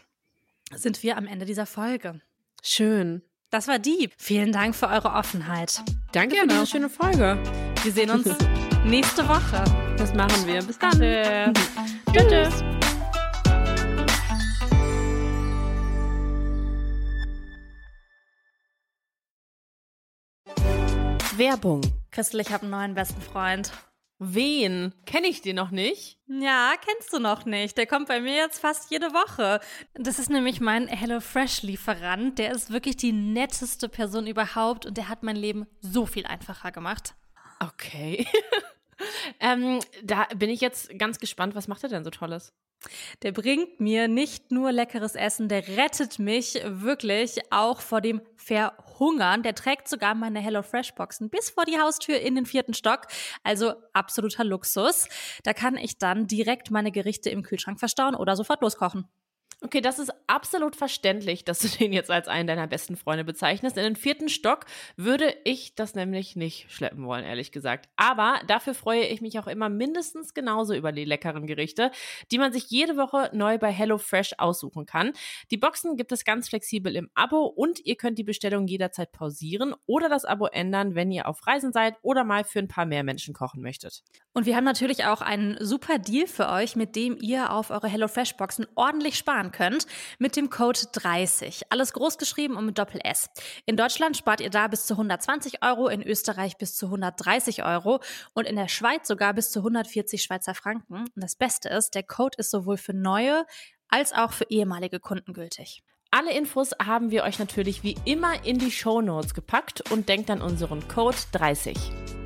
sind wir am Ende dieser Folge. Schön. Das war Dieb. Vielen Dank für eure Offenheit. Danke für diese schöne Folge. Wir sehen uns nächste Woche. Das machen wir. Bis dann. Tschüss. Tschüss. Werbung. Christel, ich habe einen neuen besten Freund. Wen? Kenne ich den noch nicht? Ja, kennst du noch nicht. Der kommt bei mir jetzt fast jede Woche. Das ist nämlich mein HelloFresh-Lieferant. Der ist wirklich die netteste Person überhaupt und der hat mein Leben so viel einfacher gemacht. Okay. ähm, da bin ich jetzt ganz gespannt. Was macht er denn so Tolles? Der bringt mir nicht nur leckeres Essen, der rettet mich wirklich auch vor dem Verhungern. Der trägt sogar meine HelloFresh-Boxen bis vor die Haustür in den vierten Stock. Also absoluter Luxus. Da kann ich dann direkt meine Gerichte im Kühlschrank verstauen oder sofort loskochen. Okay, das ist absolut verständlich, dass du den jetzt als einen deiner besten Freunde bezeichnest. In den vierten Stock würde ich das nämlich nicht schleppen wollen, ehrlich gesagt. Aber dafür freue ich mich auch immer mindestens genauso über die leckeren Gerichte, die man sich jede Woche neu bei HelloFresh aussuchen kann. Die Boxen gibt es ganz flexibel im Abo und ihr könnt die Bestellung jederzeit pausieren oder das Abo ändern, wenn ihr auf Reisen seid oder mal für ein paar mehr Menschen kochen möchtet. Und wir haben natürlich auch einen super Deal für euch, mit dem ihr auf eure HelloFresh-Boxen ordentlich sparen könnt mit dem Code 30. Alles groß geschrieben und mit Doppel S. In Deutschland spart ihr da bis zu 120 Euro, in Österreich bis zu 130 Euro und in der Schweiz sogar bis zu 140 Schweizer Franken. Und das Beste ist, der Code ist sowohl für neue als auch für ehemalige Kunden gültig. Alle Infos haben wir euch natürlich wie immer in die Show Notes gepackt und denkt an unseren Code 30.